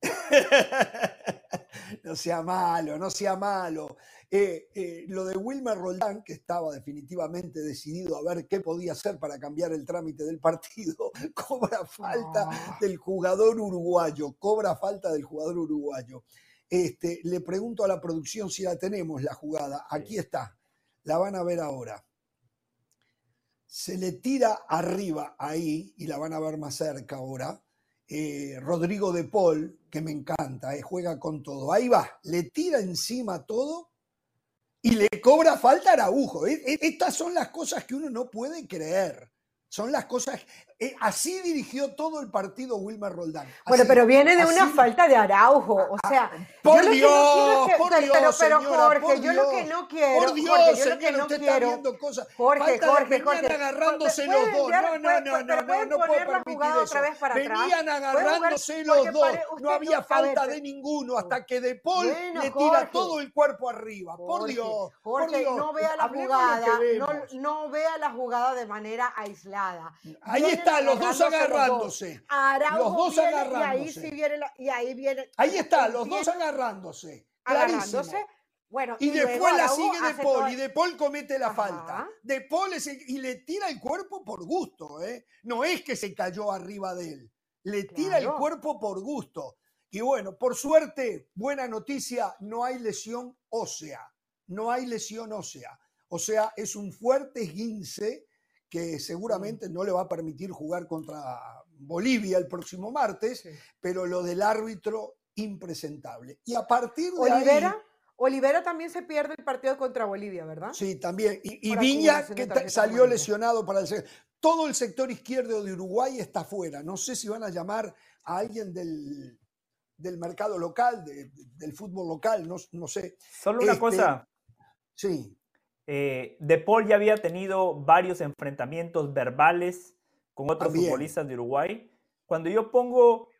No sea malo, no sea malo. Eh, eh, lo de Wilmer Roldán, que estaba definitivamente decidido a ver qué podía hacer para cambiar el trámite del partido, cobra falta del jugador uruguayo, cobra falta del jugador uruguayo. Este, le pregunto a la producción si la tenemos, la jugada. Aquí está, la van a ver ahora. Se le tira arriba ahí, y la van a ver más cerca ahora, eh, Rodrigo de Paul, que me encanta, juega con todo. Ahí va, le tira encima todo y le cobra falta a Araujo. Estas son las cosas que uno no puede creer. Son las cosas. Eh, así dirigió todo el partido Wilmer Roldán. bueno, pero viene de una falta de Araujo. O ah, sea. Por Dios, por Dios. Pero, pero Jorge, yo lo que no quiero. Por Dios, Jorge, yo lo que no usted quiero, está viendo cosas. Jorge, Jorge, Jorge. Venían agarrándose los dos. No, no, no, no, no, no puedo permitir eso. Venían agarrándose los dos. No había falta de ninguno hasta que De Paul le tira todo el cuerpo arriba. Por Dios. Jorge, no vea la jugada. No vea la jugada de manera aislada. Ahí está los dos agarrándose. Los, dos agarrándose. Y ahí, viene, ahí está, los dos agarrándose. Agarrándose. Bueno, y, después la sigue De Paul y De Paul comete la falta. De Paul y le tira el cuerpo por gusto, ¿eh? No es que se cayó arriba de él. Le tira el cuerpo por gusto. Y bueno, por suerte, buena noticia, no hay lesión ósea. No hay lesión ósea. O sea, es un fuerte esguince que seguramente no le va a permitir jugar contra Bolivia el próximo martes, pero lo del árbitro impresentable. Y a partir de Olivera, ahí, Olivera también se pierde el partido contra Bolivia, ¿verdad? Sí, también. Y, Viña, que salió lesionado para el... Todo el sector izquierdo de Uruguay está fuera. No sé si van a llamar a alguien del, del mercado local, del fútbol local, no, no sé. Solo una este, cosa. Sí. Eh, de Paul ya había tenido varios enfrentamientos verbales con otros futbolistas de Uruguay. Cuando yo pongo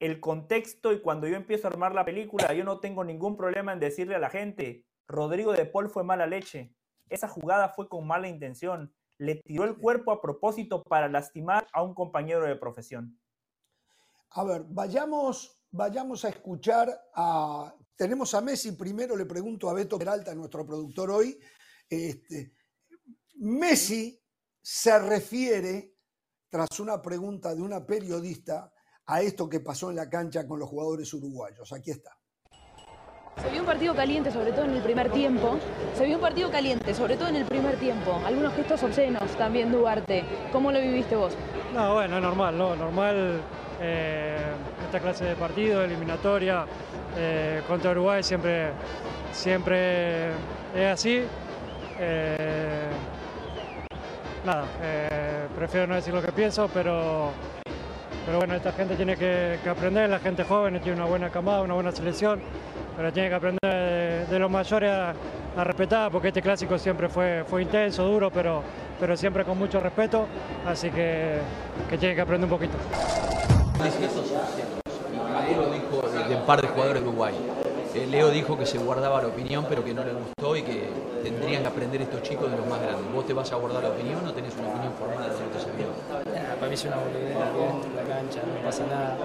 el contexto y cuando yo empiezo a armar la película, yo no tengo ningún problema en decirle a la gente, Rodrigo de Paul fue mala leche. Esa jugada fue con mala intención. Le tiró el cuerpo a propósito para lastimar a un compañero de profesión. A ver, vayamos, vayamos a escuchar a... Tenemos a Messi primero, le pregunto a Beto Peralta, nuestro productor hoy, este, Messi se refiere, tras una pregunta de una periodista, a esto que pasó en la cancha con los jugadores uruguayos. Aquí está. Se vio un partido caliente, sobre todo en el primer tiempo. Se vio un partido caliente, sobre todo en el primer tiempo. Algunos gestos obscenos también, Duarte. ¿Cómo lo viviste vos? No, bueno, es normal, ¿no? Normal eh, esta clase de partido, eliminatoria, eh, contra Uruguay siempre, siempre es así. Eh, nada, eh, prefiero no decir lo que pienso, pero, pero bueno, esta gente tiene que, aprender, la gente joven tiene una buena camada, una buena selección, pero tiene que aprender de, los mayores a, respetar, porque este clásico siempre fue, fue intenso, duro, pero, pero siempre con mucho respeto, así que, que tiene que aprender un poquito. dijo de un par de jugadores de. Eh, Leo dijo que se guardaba la opinión, pero que no le gustó y que tendrían que aprender estos chicos de los más grandes. ¿Vos te vas a guardar la opinión o tenés una opinión formada de lo que se vio? para mí es una boludez la cancha, no pasa nada.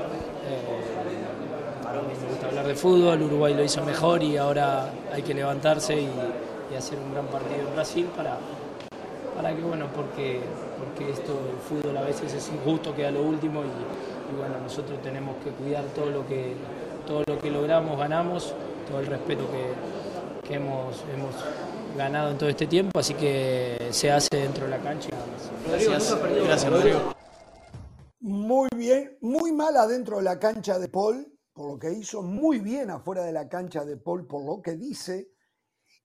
Eh, a mí me gusta hablar de fútbol, Uruguay lo hizo mejor y ahora hay que levantarse y, hacer un gran partido en Brasil para, para que, bueno, porque, porque esto, el fútbol a veces es injusto, queda lo último y bueno, nosotros tenemos que cuidar todo lo que todo lo que logramos, ganamos, todo el respeto que, hemos, hemos ganado en todo este tiempo, así que se hace dentro de la cancha. Gracias, gracias Rodrigo. Muy bien, muy mal adentro de la cancha de Paul, por lo que hizo, muy bien afuera de la cancha de Paul, por lo que dice,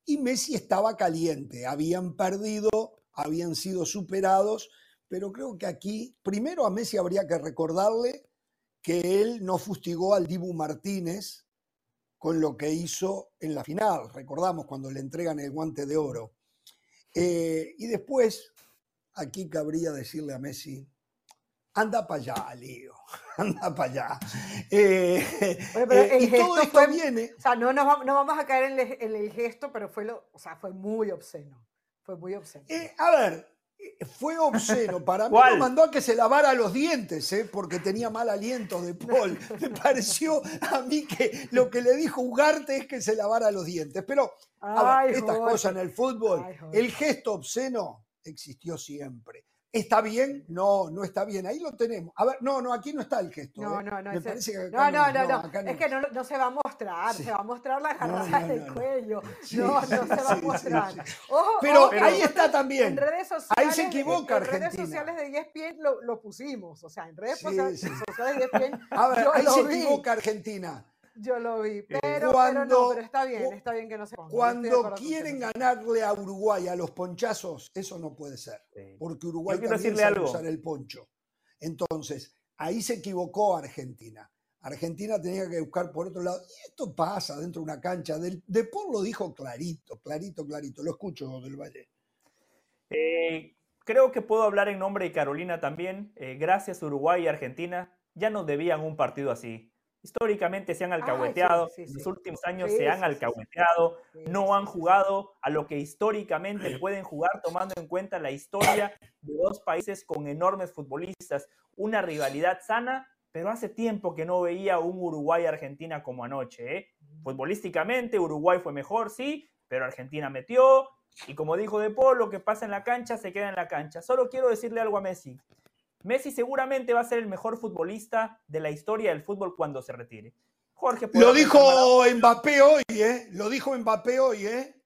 y Messi estaba caliente, habían perdido, habían sido superados, pero creo que aquí, primero a Messi habría que recordarle que él no fustigó al Dibu Martínez con lo que hizo en la final, recordamos cuando le entregan el guante de oro. Eh, y después, aquí cabría decirle a Messi, anda para allá, Lío, anda para allá. Eh, eh, y todo esto fue, viene... O sea, no, no, vamos a caer en el, gesto, pero fue, lo, o sea, fue muy obsceno, fue muy obsceno. a ver, fue obsceno. Para mí lo mandó a que se lavara los dientes, ¿eh? porque tenía mal aliento de Paul. Me pareció a mí que lo que le dijo Ugarte es que se lavara los dientes. Pero a ver, Ay, estas cosas en el fútbol, Ay, el gesto obsceno existió siempre. ¿Está bien? No, no está bien. Ahí lo tenemos. A ver, no, no, aquí no está el gesto. No, ¿eh? no, no. Me ese- parece que no, acá no, no, no. acá Es que no, no se va a mostrar, Sí. se va a mostrar la No, jarrada no, del no, no. cuello. Sí, no, no se va a sí, sí, mostrar. Ojo, Pero ojo, ahí está también. En redes sociales, Ahí se en- equivoca en, redes Argentina. sociales de ESPN lo, lo pusimos. O sea, en redes sociales, de ESPN A ver, ahí se vi. equivoca Argentina. Yo lo vi. Pero, pero cuando- no, pero está bien, está bien que no se ponga. Cuando quieren ganarle a Uruguay a los ponchazos, eso no puede ser. Sí. Porque Uruguay también decirle sabe algo. usar el poncho. Entonces, ahí se equivocó Argentina. Argentina tenía que buscar por otro lado. Y esto pasa dentro de una cancha. Del, de Paul lo dijo clarito, clarito, clarito. Lo escucho del Valle. Eh, creo que puedo hablar en nombre de Carolina también. Eh, gracias Uruguay y Argentina. Ya nos debían un partido así. Históricamente se han alcahueteado, sí, en sí. los últimos años se han alcahueteado, no han jugado a lo que históricamente pueden jugar tomando en cuenta la historia de dos países con enormes futbolistas, una rivalidad sana, pero hace tiempo que no veía un Uruguay-Argentina como anoche. ¿eh? Futbolísticamente Uruguay fue mejor, sí, pero Argentina metió, y como dijo De Paul, lo que pasa en la cancha se queda en la cancha. Solo quiero decirle algo a Messi. Messi seguramente va a ser el mejor futbolista de la historia del fútbol cuando se retire. Jorge Lo dijo Mbappé hoy, ¿eh? Lo dijo Mbappé hoy, ¿eh?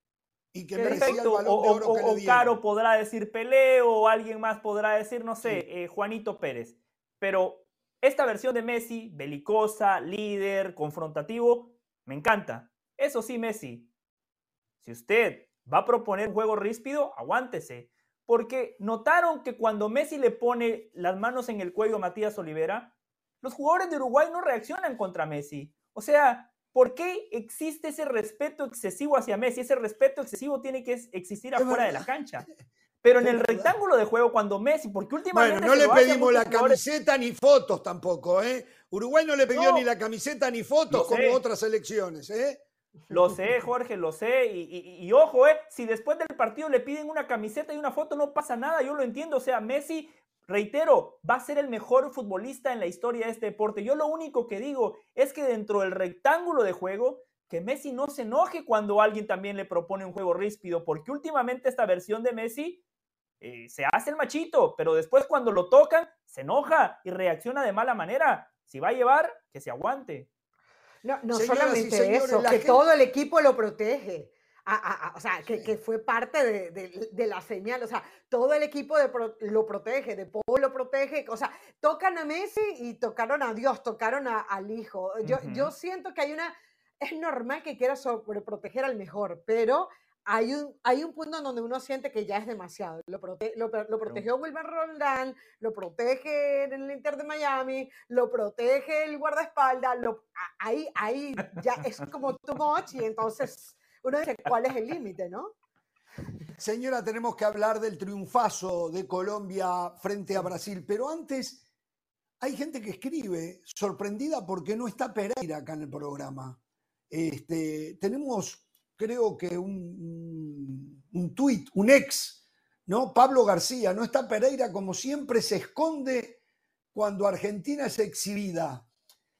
Y que merecía el Perfecto, balón o, de oro o- que o le dieron. Caro podrá decir Pelé o alguien más podrá decir, no sé, eh, Juanito Pérez. Pero esta versión de Messi, belicosa, líder, confrontativo, me encanta. Eso sí, Messi, si usted va a proponer un juego ríspido, aguántese. Porque notaron que cuando Messi le pone las manos en el cuello a Matías Olivera, los jugadores de Uruguay no reaccionan contra Messi. O sea, ¿por qué existe ese respeto excesivo hacia Messi? Ese respeto excesivo tiene que existir afuera de la cancha. Pero en el rectángulo de juego, cuando Messi, porque últimamente. Bueno, no le pedimos la jugadores- camiseta ni fotos tampoco, ¿eh? Uruguay no le pidió No. ni la camiseta ni fotos como otras elecciones, ¿eh? Lo sé, Jorge, lo sé. Y, ojo, eh, si después del partido le piden una camiseta y una foto, no pasa nada, yo lo entiendo. O sea, Messi, reitero, va a ser el mejor futbolista en la historia de este deporte. Yo lo único que digo es que dentro del rectángulo de juego, que Messi no se enoje cuando alguien también le propone un juego ríspido, porque últimamente esta versión de Messi eh, se hace el machito, pero después cuando lo tocan, se enoja y reacciona de mala manera. Si va a llevar, que se aguante. No, no Señoras solamente señores, eso, que gente- todo el equipo lo protege. A- a- a- o sea, que, Sí. que fue parte de, de- de la señal. O sea, todo el equipo de pro- lo protege, de Paul lo protege. O sea, tocan a Messi y tocaron a Dios, tocaron a- al Hijo. Yo, yo siento que hay una. Es normal que quiera sobreproteger al mejor, pero hay un, hay un punto en donde uno siente que ya es demasiado. Lo, prote- lo, lo protegió Wilmer Roldán, lo protege en el Inter de Miami, lo protege el guardaespaldas, lo, ahí, ahí ya es como too much y entonces uno dice, ¿cuál es el límite, no? Señora, tenemos que hablar del triunfazo de Colombia frente a Brasil, pero antes hay gente que escribe sorprendida porque no está Pereira acá en el programa. Este, tenemos, creo que un, un tuit, un ex, ¿no? Pablo García, no está Pereira como siempre se esconde cuando Argentina es exhibida.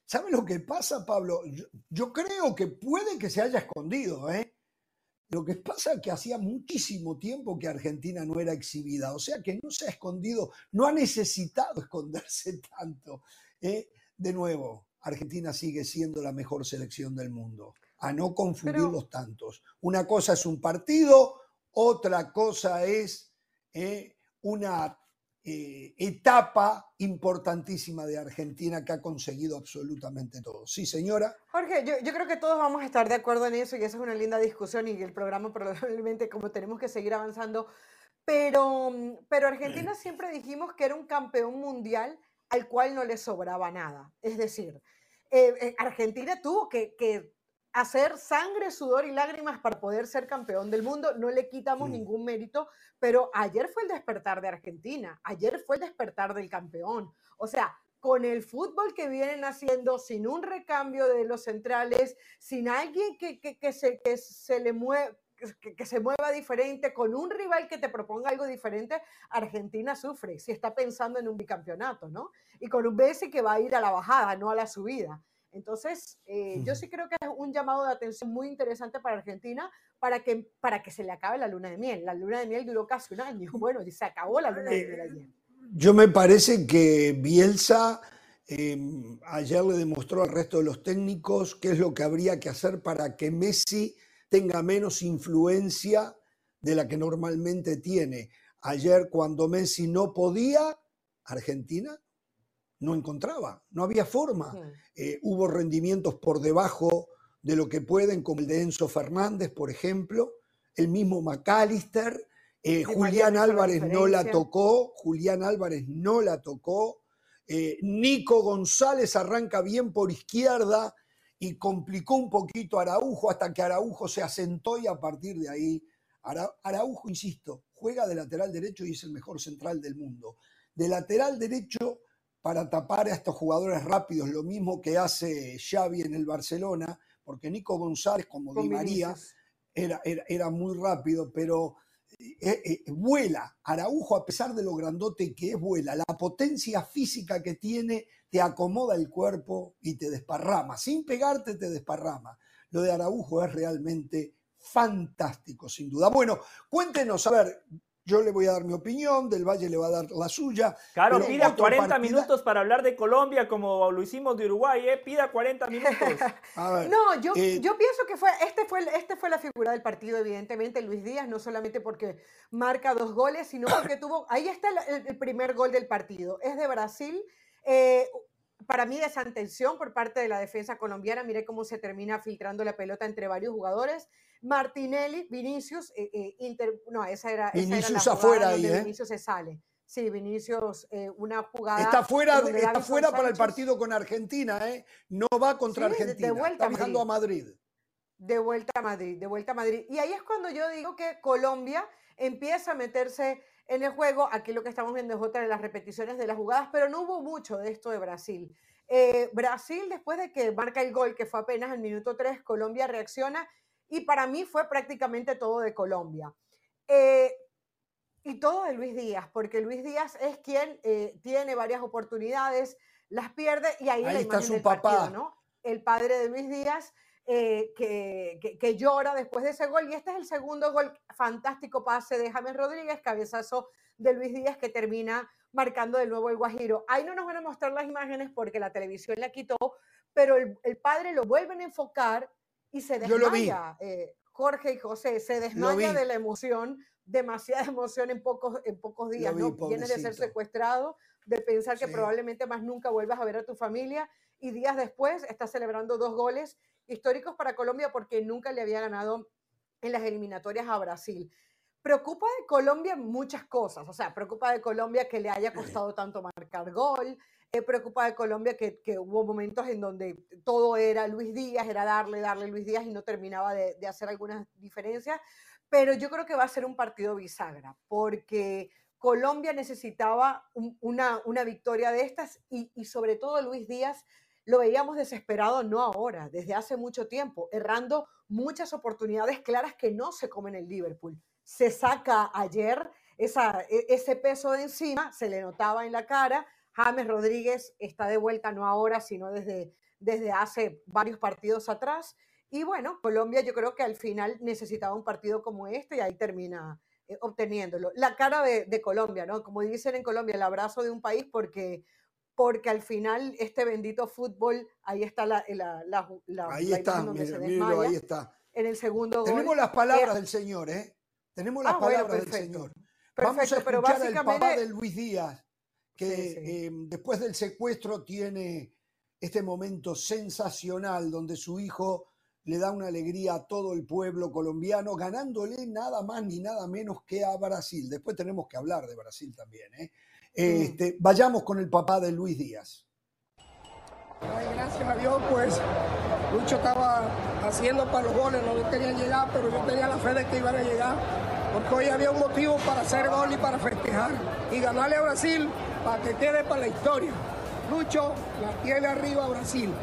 ¿Sabe lo que pasa, Pablo? Yo, creo que puede que se haya escondido, ¿eh? Lo que pasa es que hacía muchísimo tiempo que Argentina no era exhibida, o sea que no se ha escondido, no ha necesitado esconderse tanto. ¿eh? De nuevo, Argentina sigue siendo la mejor selección del mundo, a no confundir Pero- los tantos. Una cosa es un partido, otra cosa es eh, una eh, etapa importantísima de Argentina que ha conseguido absolutamente todo. Sí, señora. Jorge, yo, yo creo que todos vamos a estar de acuerdo en eso y esa es una linda discusión y el programa probablemente como tenemos que seguir avanzando, pero, pero Argentina siempre dijimos que era un campeón mundial al cual no le sobraba nada. Es decir, eh, eh, Argentina tuvo que, que hacer sangre, sudor y lágrimas para poder ser campeón del mundo. No le quitamos Mm. ningún mérito, pero ayer fue el despertar de Argentina, ayer fue el despertar del campeón. O sea, con el fútbol que vienen haciendo, sin un recambio de los centrales, sin alguien que, que- que se, que se le mueva que, se mueva diferente, con un rival que te proponga algo diferente, Argentina sufre si está pensando en un bicampeonato, ¿no? Y con un Messi que va a ir a la bajada, no a la subida. Entonces, eh, yo sí creo que es un llamado de atención muy interesante para Argentina para que, para que se le acabe la luna de miel. La luna de miel duró casi un año. Bueno, y se acabó la luna de miel ayer. Yo me parece que Bielsa em, ayer le demostró al resto de los técnicos qué es lo que habría que hacer para que Messi tenga menos influencia de la que normalmente tiene. Ayer cuando Messi no podía, Argentina no encontraba, no había forma. Eh, hubo rendimientos por debajo de lo que pueden, como el de Enzo Fernández, por ejemplo, el mismo McAllister, eh, Julián Álvarez no la tocó, Julián Álvarez no la tocó, eh, Nico González arranca bien por izquierda y complicó un poquito a Araujo hasta que Araujo se asentó y a partir de ahí, Araujo, insisto, juega de lateral derecho y es el mejor central del mundo. De lateral derecho para tapar a estos jugadores rápidos, lo mismo que hace Xavi en el Barcelona, porque Nico González, como Di María, era, era, muy rápido, pero eh, eh, vuela. Araujo, a pesar de lo grandote que es, vuela. La potencia física que tiene te acomoda el cuerpo y te desparrama. Sin pegarte, te desparrama. Lo de Araujo es realmente fantástico, sin duda. Bueno, cuéntenos, a ver, yo le voy a dar mi opinión, Del Valle le va a dar la suya. Claro, pida 40 minutos para hablar de Colombia como lo hicimos de Uruguay, ¿eh? Pida 40 minutos. no, yo, eh, yo pienso que fue, este fue, este fue la figura del partido, evidentemente, Luis Díaz, no solamente porque marca dos goles, sino porque tuvo, ahí está el, primer gol del partido, es de Brasil. Eh, para mí esa atención por parte de la defensa colombiana, mire cómo se termina filtrando la pelota entre varios jugadores Martinelli, Vinicius, eh, eh, Inter, no, esa era, Vinicius afuera ahí, ¿eh? Vinicius se sale. Sí, Vinicius, una jugada. Está fuera, está fuera para el partido con Argentina, ¿eh? No va contra Argentina. De vuelta está a Madrid. De vuelta a Madrid, de vuelta a Madrid. Y ahí es cuando yo digo que Colombia empieza a meterse en el juego. Aquí lo que estamos viendo es otra de las repeticiones de las jugadas, pero no hubo mucho de esto de Brasil. Brasil, después de que marca el gol, que fue apenas el minuto 3, Colombia reacciona y para mí fue prácticamente todo de Colombia. Eh, y todo de Luis Díaz, porque Luis Díaz es quien eh, tiene varias oportunidades, las pierde y ahí, está su papá. ¿no? El padre de Luis Díaz eh, que, que, llora después de ese gol y este es el segundo gol, fantástico pase de James Rodríguez, cabezazo de Luis Díaz que termina marcando de nuevo el Guajiro. Ahí no nos van a mostrar las imágenes porque la televisión la quitó, pero el, el padre lo vuelven a enfocar y se desmaya. Eh, Jorge y José se desmaya de la emoción, demasiada emoción en pocos, en pocos días, ¿no? Viene de ser secuestrado, de pensar que probablemente más nunca vuelvas a ver a tu familia y días después está celebrando dos goles históricos para Colombia porque nunca le había ganado en las eliminatorias a Brasil. Preocupa de Colombia muchas cosas, o sea, preocupa de Colombia que le haya costado tanto marcar gol, eh, preocupa de Colombia que, hubo momentos en donde todo era Luis Díaz, era darle, darle Luis Díaz y no terminaba de, hacer algunas diferencias, pero yo creo que va a ser un partido bisagra, porque Colombia necesitaba una, victoria de estas y, sobre todo Luis Díaz lo veíamos desesperado, no ahora, desde hace mucho tiempo, errando muchas oportunidades claras que no se comen el Liverpool. Se saca ayer e, ese peso de encima, se le notaba en la cara, James Rodríguez está de vuelta no ahora, sino desde, desde hace varios partidos atrás. Y bueno, Colombia yo creo que al final necesitaba un partido como este y ahí termina eh, obteniéndolo. La cara de, Colombia, ¿no? Como dicen en Colombia, el abrazo de un país porque, porque al final este bendito fútbol, ahí está la, la, la, ahí está, donde se ahí está. En el segundo Tenemos las palabras del Señor, ¿eh? Tenemos las ah, palabras del Señor. Vamos a escuchar pero básicamente... al papá de Luis Díaz que em, después del secuestro tiene este momento sensacional donde su hijo le da una alegría a todo el pueblo colombiano, ganándole nada más ni nada menos que a Brasil. Después tenemos que hablar de Brasil también. ¿eh? Mm. Este, vayamos con el papá de Luis Díaz. gracias a Dios, pues Lucho estaba haciendo para los goles, no quería llegar, pero yo tenía la fe de que iban a llegar, porque hoy había un motivo para hacer gol y para festejar y ganarle a Brasil para que quede para la historia. Lucho la tiene arriba Brasil.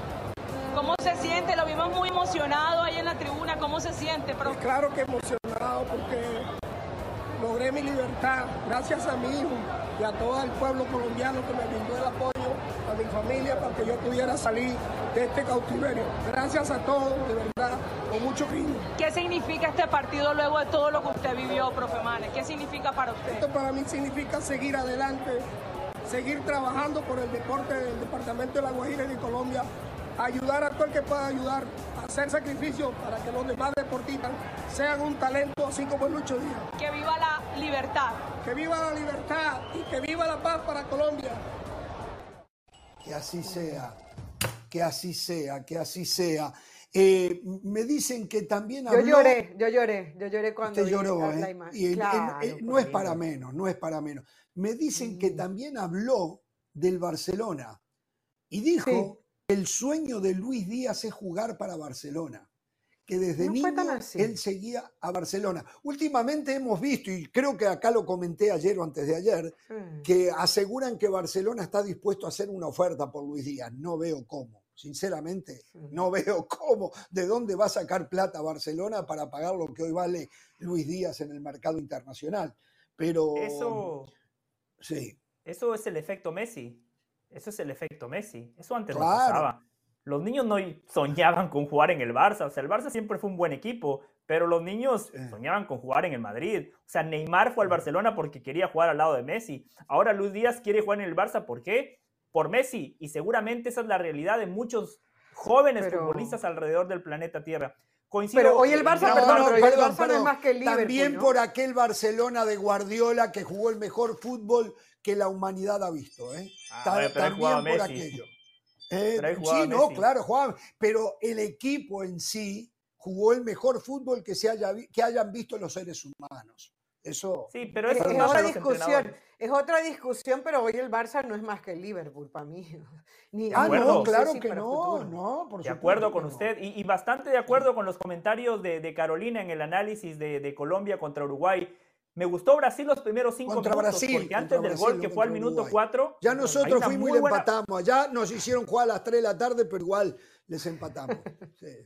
¿Cómo se siente? Lo vimos muy emocionado ahí en la tribuna. ¿Cómo se siente? Claro que emocionado. porque logré mi libertad gracias a mi hijo y a todo el pueblo colombiano que me brindó el apoyo, a mi familia para que yo pudiera salir de este cautiverio. Gracias a todos, de verdad, con mucho cariño. ¿Qué significa este partido luego de todo lo que usted vivió, profe Manes? ¿Qué significa para usted? Esto para mí significa seguir adelante, seguir trabajando por el deporte del Departamento de La Guajira y de Colombia, ayudar a todo el que pueda ayudar, hacer sacrificios para que los demás deportistas sean un talento así como el Lucho Díaz. Que viva la libertad. Que viva la libertad y que viva la paz para Colombia. Que así sea, que así sea, que así sea. Eh, me dicen que también habló... Yo lloré, yo lloré, yo lloré cuando Usted lloró, vi la ¿eh? imagen. Y en- en- Claro, eh, no es para menos, no es para menos. Me dicen que también habló del Barcelona y dijo que el sueño de Luis Díaz es jugar para Barcelona, que desde No niño él seguía a Barcelona. Últimamente hemos visto, y creo que acá lo comenté ayer o antes de ayer, Mm. que aseguran que Barcelona está dispuesto a hacer una oferta por Luis Díaz. No veo cómo. Sinceramente, no veo cómo, de dónde va a sacar plata Barcelona para pagar lo que hoy vale Luis Díaz en el mercado internacional. Pero Eso, sí, eso es el efecto Messi. Eso es el efecto Messi. Eso antes no Claro. pasaba. Los niños no soñaban con jugar en el Barça. O sea, el Barça siempre fue un buen equipo, pero los niños soñaban con jugar en el Madrid. O sea, Neymar fue al Barcelona porque quería jugar al lado de Messi. Ahora Luis Díaz quiere jugar en el Barça, ¿por qué? Por Messi. Y seguramente esa es la realidad de muchos jóvenes Pero- futbolistas alrededor del planeta Tierra. Coincido Pero hoy el Barça, perdón, pero el Barça no es más que el Liverpool, También ¿no? por aquel Barcelona de Guardiola que jugó el mejor fútbol que la humanidad ha visto. ¿eh? Ah, Ta- pero también jugaba por Messi. aquello. Eh, Pero jugaba sí, no, claro, jugaban. Pero el equipo en sí jugó el mejor fútbol que, se haya, que hayan visto los seres humanos. Eso. Sí, pero Es, eso es no otra discusión, es otra discusión, pero hoy el Barça no es más que el Liverpool para mí. Ni, Ah, acuerdo. no, claro sí, que no, no, por De acuerdo con no. usted y, y bastante de acuerdo con los comentarios de, de Carolina en el análisis de, de Colombia contra Uruguay. Me gustó Brasil los primeros cinco Contra minutos Brasil, porque antes contra del Brasil, gol que fue al minuto Uruguay. 4 Ya nosotros fuimos y le empatamos. Allá nos hicieron jugar a las 3 de la tarde, pero igual les empatamos. Sí.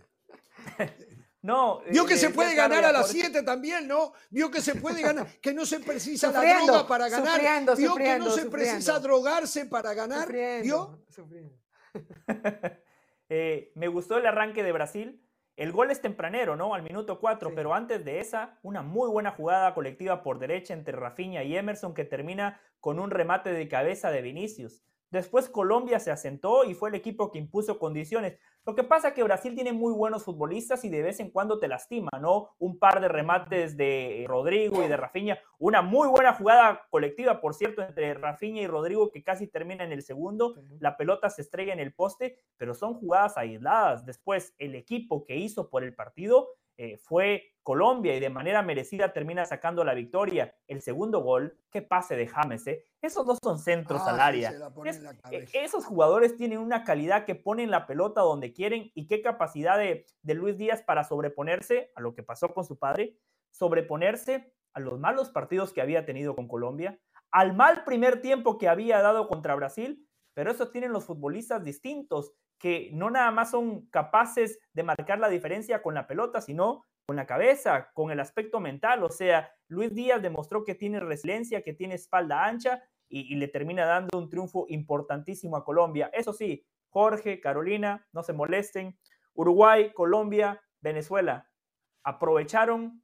No, Vio eh, que le se puede ganar a las Jorge- 7 también, ¿no? Vio que se puede ganar, que no se precisa la droga para ganar. sufriendo, Vio sufriendo, que no se sufriendo. precisa drogarse para ganar. ¿Vio? Eh, me gustó el arranque de Brasil. El gol es tempranero, ¿no? Al minuto 4, pero antes de esa, una muy buena jugada colectiva por derecha entre Rafinha y Emerson que termina con un remate de cabeza de Vinicius. Después Colombia se asentó y fue el equipo que impuso condiciones. Lo que pasa es que Brasil tiene muy buenos futbolistas y de vez en cuando te lastima, ¿no? Un par de remates de Rodrigo y de Rafinha. Una muy buena jugada colectiva, por cierto, entre Rafinha y Rodrigo que casi termina en el segundo. La pelota se estrella en el poste, pero son jugadas aisladas. Después, el equipo que hizo por el partido eh, fue Colombia y de manera merecida termina sacando la victoria. El segundo gol, qué pase de James, ¿eh? Esos dos son centros Ah, al área. Es- eh, cabeza. esos jugadores tienen una calidad que ponen la pelota donde quieren y qué capacidad de, de Luis Díaz para sobreponerse a lo que pasó con su padre, sobreponerse a los malos partidos que había tenido con Colombia, al mal primer tiempo que había dado contra Brasil, pero eso tienen los futbolistas distintos, que no nada más son capaces de marcar la diferencia con la pelota, sino con la cabeza, con el aspecto mental. O sea, Luis Díaz demostró que tiene resiliencia, que tiene espalda ancha y, le termina dando un triunfo importantísimo a Colombia. Eso sí, Jorge, Carolina, no se molesten. Uruguay, Colombia, Venezuela aprovecharon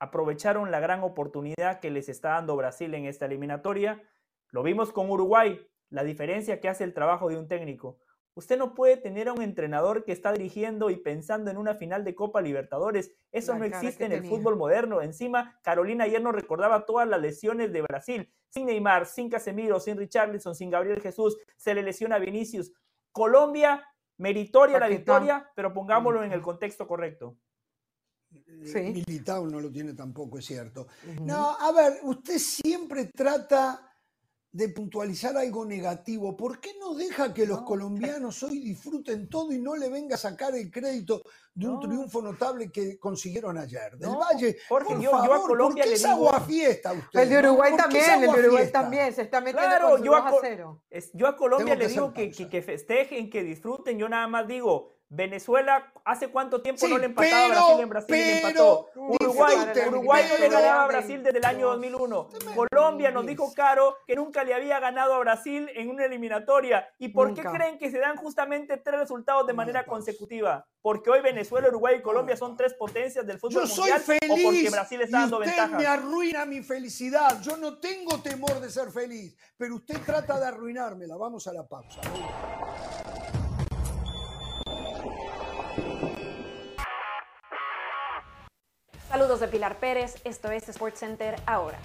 aprovecharon la gran oportunidad que les está dando Brasil en esta eliminatoria. Lo vimos con Uruguay, la diferencia que hace el trabajo de un técnico. Usted no puede tener a un entrenador que está dirigiendo y pensando en una final de Copa Libertadores. Eso La no existe en el fútbol moderno. Encima, Carolina ayer nos recordaba todas las lesiones de Brasil. Sin Neymar, sin Casemiro, sin Richarlison, sin Gabriel Jesús, se le lesiona a Vinicius. Colombia, meritoria la victoria, pero pongámoslo en el contexto correcto. Eh, Militao no lo tiene tampoco, es cierto. No, a ver, usted siempre trata de puntualizar algo negativo. ¿Por qué no deja que los colombianos hoy disfruten todo y no le venga a sacar el crédito de un triunfo notable que consiguieron ayer? Del No, Valle, Jorge, por yo- yo a Colombia ¿por qué le esa digo- fiesta usted? El de Uruguay ¿Por qué también, el de Uruguay también se está metiendo Claro, con su yo 2 a, a Co- 0. es- yo a Colombia Tengo que le digo que, que, que festejen, que disfruten. Yo nada más digo, Venezuela, ¿hace cuánto tiempo no le empataba a pero- Brasil en Brasil y le pero empató? Uruguay no le ganaba a Brasil desde el año 2001. Colombia nos dijo Caro que nunca le había ganado a Brasil en una eliminatoria. ¿Y por qué creen que se dan justamente tres resultados de manera consecutiva? Porque hoy Venezuela, Uruguay y Colombia son tres potencias del fútbol Yo soy mundial feliz o porque Brasil está dando usted ventajas. me arruina mi felicidad. Yo no tengo temor de ser feliz, pero usted trata de arruinármela. Vamos a la pausa. Saludos de Pilar Pérez, esto es SportsCenter ahora.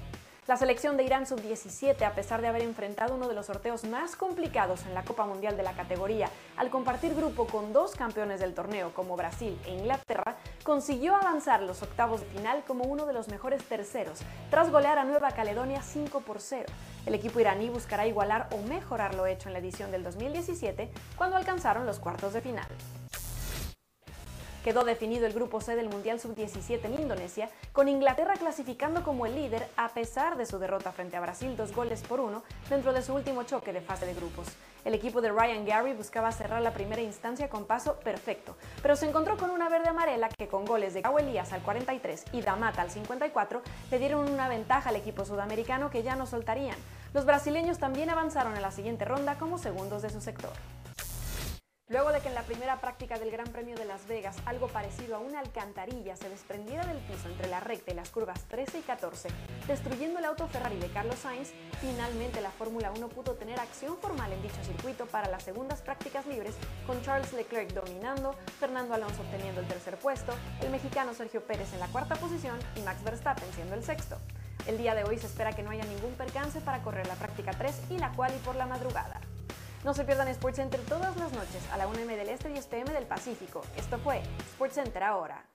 La selección de Irán sub-17, a pesar de haber enfrentado uno de los sorteos más complicados en la Copa Mundial de la categoría, al compartir grupo con dos campeones del torneo como Brasil e Inglaterra, consiguió avanzar los octavos de final como uno de los mejores terceros, tras golear a Nueva Caledonia 5 por 0. El equipo iraní buscará igualar o mejorar lo hecho en la edición del 2017, cuando alcanzaron los cuartos de final. Quedó definido el grupo C del Mundial Sub-17 en Indonesia, con Inglaterra clasificando como el líder a pesar de su derrota frente a Brasil dos goles por uno dentro de su último choque de fase de grupos. El equipo de Ryan Gary buscaba cerrar la primera instancia con paso perfecto, pero se encontró con una verde amarela que con goles de Gao Elías al 43 y Damata al 54 le dieron una ventaja al equipo sudamericano que ya no soltarían. Los brasileños también avanzaron en la siguiente ronda como segundos de su sector. Luego de que en la primera práctica del Gran Premio de Las Vegas algo parecido a una alcantarilla se desprendiera del piso entre la recta y las curvas 13 y 14, destruyendo el auto Ferrari de Carlos Sainz, finalmente la Fórmula 1 pudo tener acción formal en dicho circuito para las segundas prácticas libres, con Charles Leclerc dominando, Fernando Alonso obteniendo el tercer puesto, el mexicano Sergio Pérez en la cuarta posición y Max Verstappen siendo el sexto. El día de hoy se espera que no haya ningún percance para correr la práctica 3 y la quali por la madrugada. No se pierdan SportsCenter todas las noches a la 1 m del Este y 10 pm del Pacífico. Esto fue SportsCenter ahora.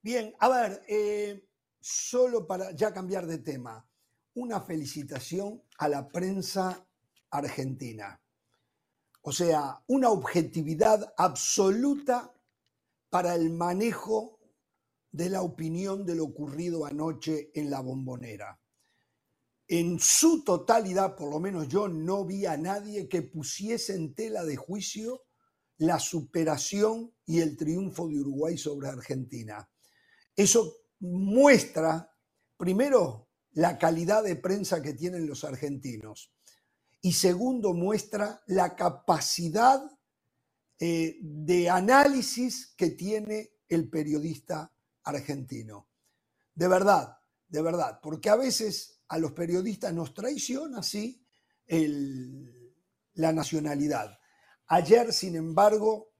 Bien, a ver, eh, solo para ya cambiar de tema, una felicitación a la prensa argentina. O sea, una objetividad absoluta para el manejo de la opinión de lo ocurrido anoche en la bombonera. En su totalidad, por lo menos yo no vi a nadie que pusiese en tela de juicio la superación y el triunfo de Uruguay sobre Argentina. Eso muestra, primero, la calidad de prensa que tienen los argentinos y segundo, muestra la capacidad eh, de análisis que tiene el periodista argentino. De verdad, de verdad, porque a veces a los periodistas nos traiciona, sí, el- la nacionalidad. Ayer, sin embargo,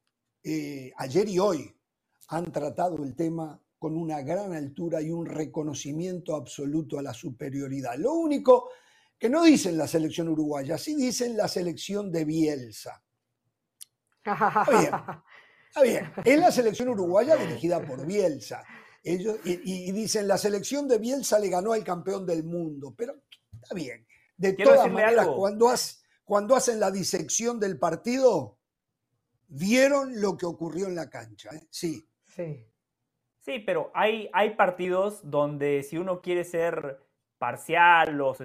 eh, ayer y hoy han tratado el tema con una gran altura y un reconocimiento absoluto a la superioridad. Lo único que no dicen la selección uruguaya, sí dicen la selección de Bielsa. está bien. Es la selección uruguaya dirigida por Bielsa. Ellos, y, dicen, la selección de Bielsa le ganó al campeón del mundo, pero está bien. De Quiero todas maneras, algo. cuando, has- cuando hacen la disección del partido, vieron lo que ocurrió en la cancha. ¿eh? Sí. Sí. Sí, pero hay, hay partidos donde si uno quiere ser parcial o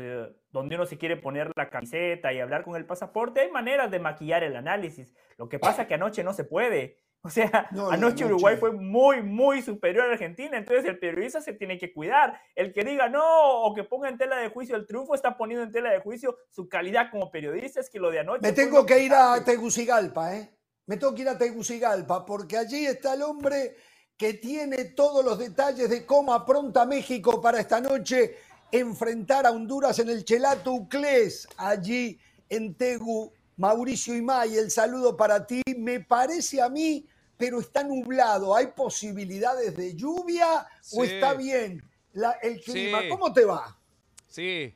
donde uno se quiere poner la camiseta y hablar con el pasaporte, hay maneras de maquillar el análisis. Lo que pasa es que anoche no se puede. O sea, No, no, anoche Uruguay fue muy, muy superior a Argentina, entonces el periodista se tiene que cuidar. El que diga no o que ponga en tela de juicio el triunfo está poniendo en tela de juicio su calidad como periodista, es que lo de anoche... Me tengo que ir a. Tegucigalpa, ¿eh? Me tengo que ir a Tegucigalpa porque allí está el hombre que tiene todos los detalles de cómo apronta México para esta noche enfrentar a Honduras en el Chelato Uclés, allí en Tegu. Mauricio Imay, el saludo para ti. Me parece a mí, pero está nublado. ¿Hay posibilidades de lluvia o está bien la- el clima? Sí. ¿Cómo te va? Sí.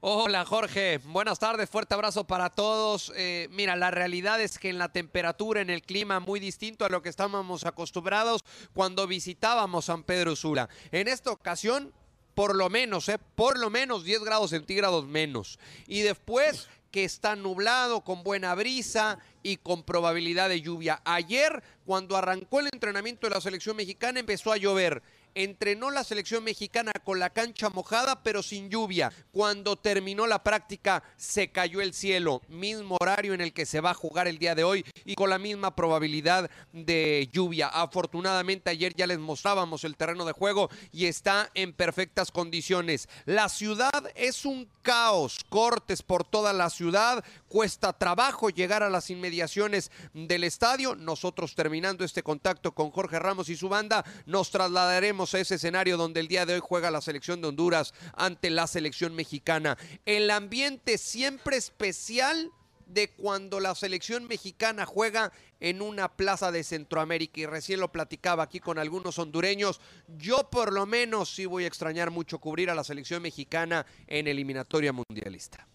Hola Jorge, buenas tardes, fuerte abrazo para todos. Eh, mira, la realidad es que en la temperatura, en el clima muy distinto a lo que estábamos acostumbrados cuando visitábamos San Pedro Sula. En esta ocasión, por lo menos, eh, por lo menos 10 grados centígrados menos. Y después que está nublado, con buena brisa y con probabilidad de lluvia. Ayer, cuando arrancó el entrenamiento de la selección mexicana, empezó a llover entrenó la selección mexicana con la cancha mojada pero sin lluvia. Cuando terminó la práctica se cayó el cielo, mismo horario en el que se va a jugar el día de hoy y con la misma probabilidad de lluvia. Afortunadamente ayer ya les mostrábamos el terreno de juego y está en perfectas condiciones. La ciudad es un caos, cortes por toda la ciudad, cuesta trabajo llegar a las inmediaciones del estadio. Nosotros terminando este contacto con Jorge Ramos y su banda, nos trasladaremos a ese escenario donde el día de hoy juega la selección de Honduras ante la selección mexicana. El ambiente siempre especial de cuando la selección mexicana juega en una plaza de Centroamérica y recién lo platicaba aquí con algunos hondureños. Yo por lo menos sí voy a extrañar mucho cubrir a la selección mexicana en eliminatoria mundialista.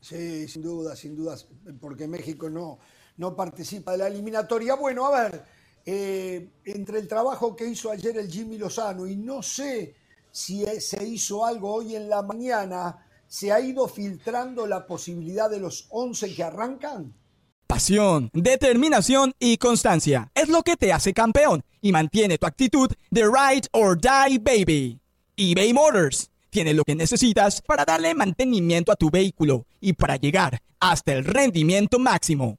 Sí, sin duda, sin duda, porque México no, no participa de la eliminatoria. Bueno, a ver, eh, entre el trabajo que hizo ayer el Jimmy Lozano y no sé si se hizo algo hoy en la mañana, ¿se ha ido filtrando la posibilidad de los 11 que arrancan? Pasión, determinación y constancia es lo que te hace campeón y mantiene tu actitud de ride or die baby. eBay Motors tiene lo que necesitas para darle mantenimiento a tu vehículo y para llegar hasta el rendimiento máximo.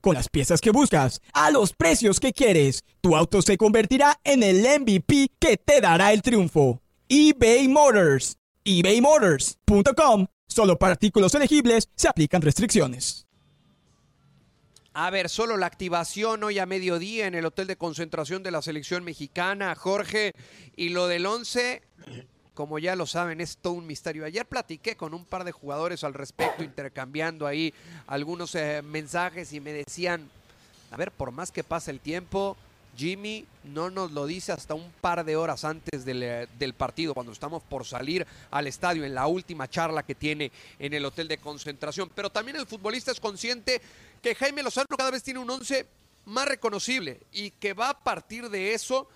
Con las piezas que buscas, a los precios que quieres, tu auto se convertirá en el MVP que te dará el triunfo. eBay Motors. ebaymotors.com Solo para artículos elegibles se aplican restricciones. A ver, solo la activación hoy a mediodía en el hotel de concentración de la selección mexicana, Jorge, y lo del 11, como ya lo saben, es todo un misterio. Ayer platiqué con un par de jugadores al respecto, intercambiando ahí algunos eh, mensajes y me decían, a ver, por más que pase el tiempo, Jimmy no nos lo dice hasta un par de horas antes eh, del, partido, cuando estamos por salir al estadio, en la última charla que tiene en el hotel de concentración. Pero también el futbolista es consciente que Jaime Lozano cada vez tiene un once más reconocible y que va a partir de eso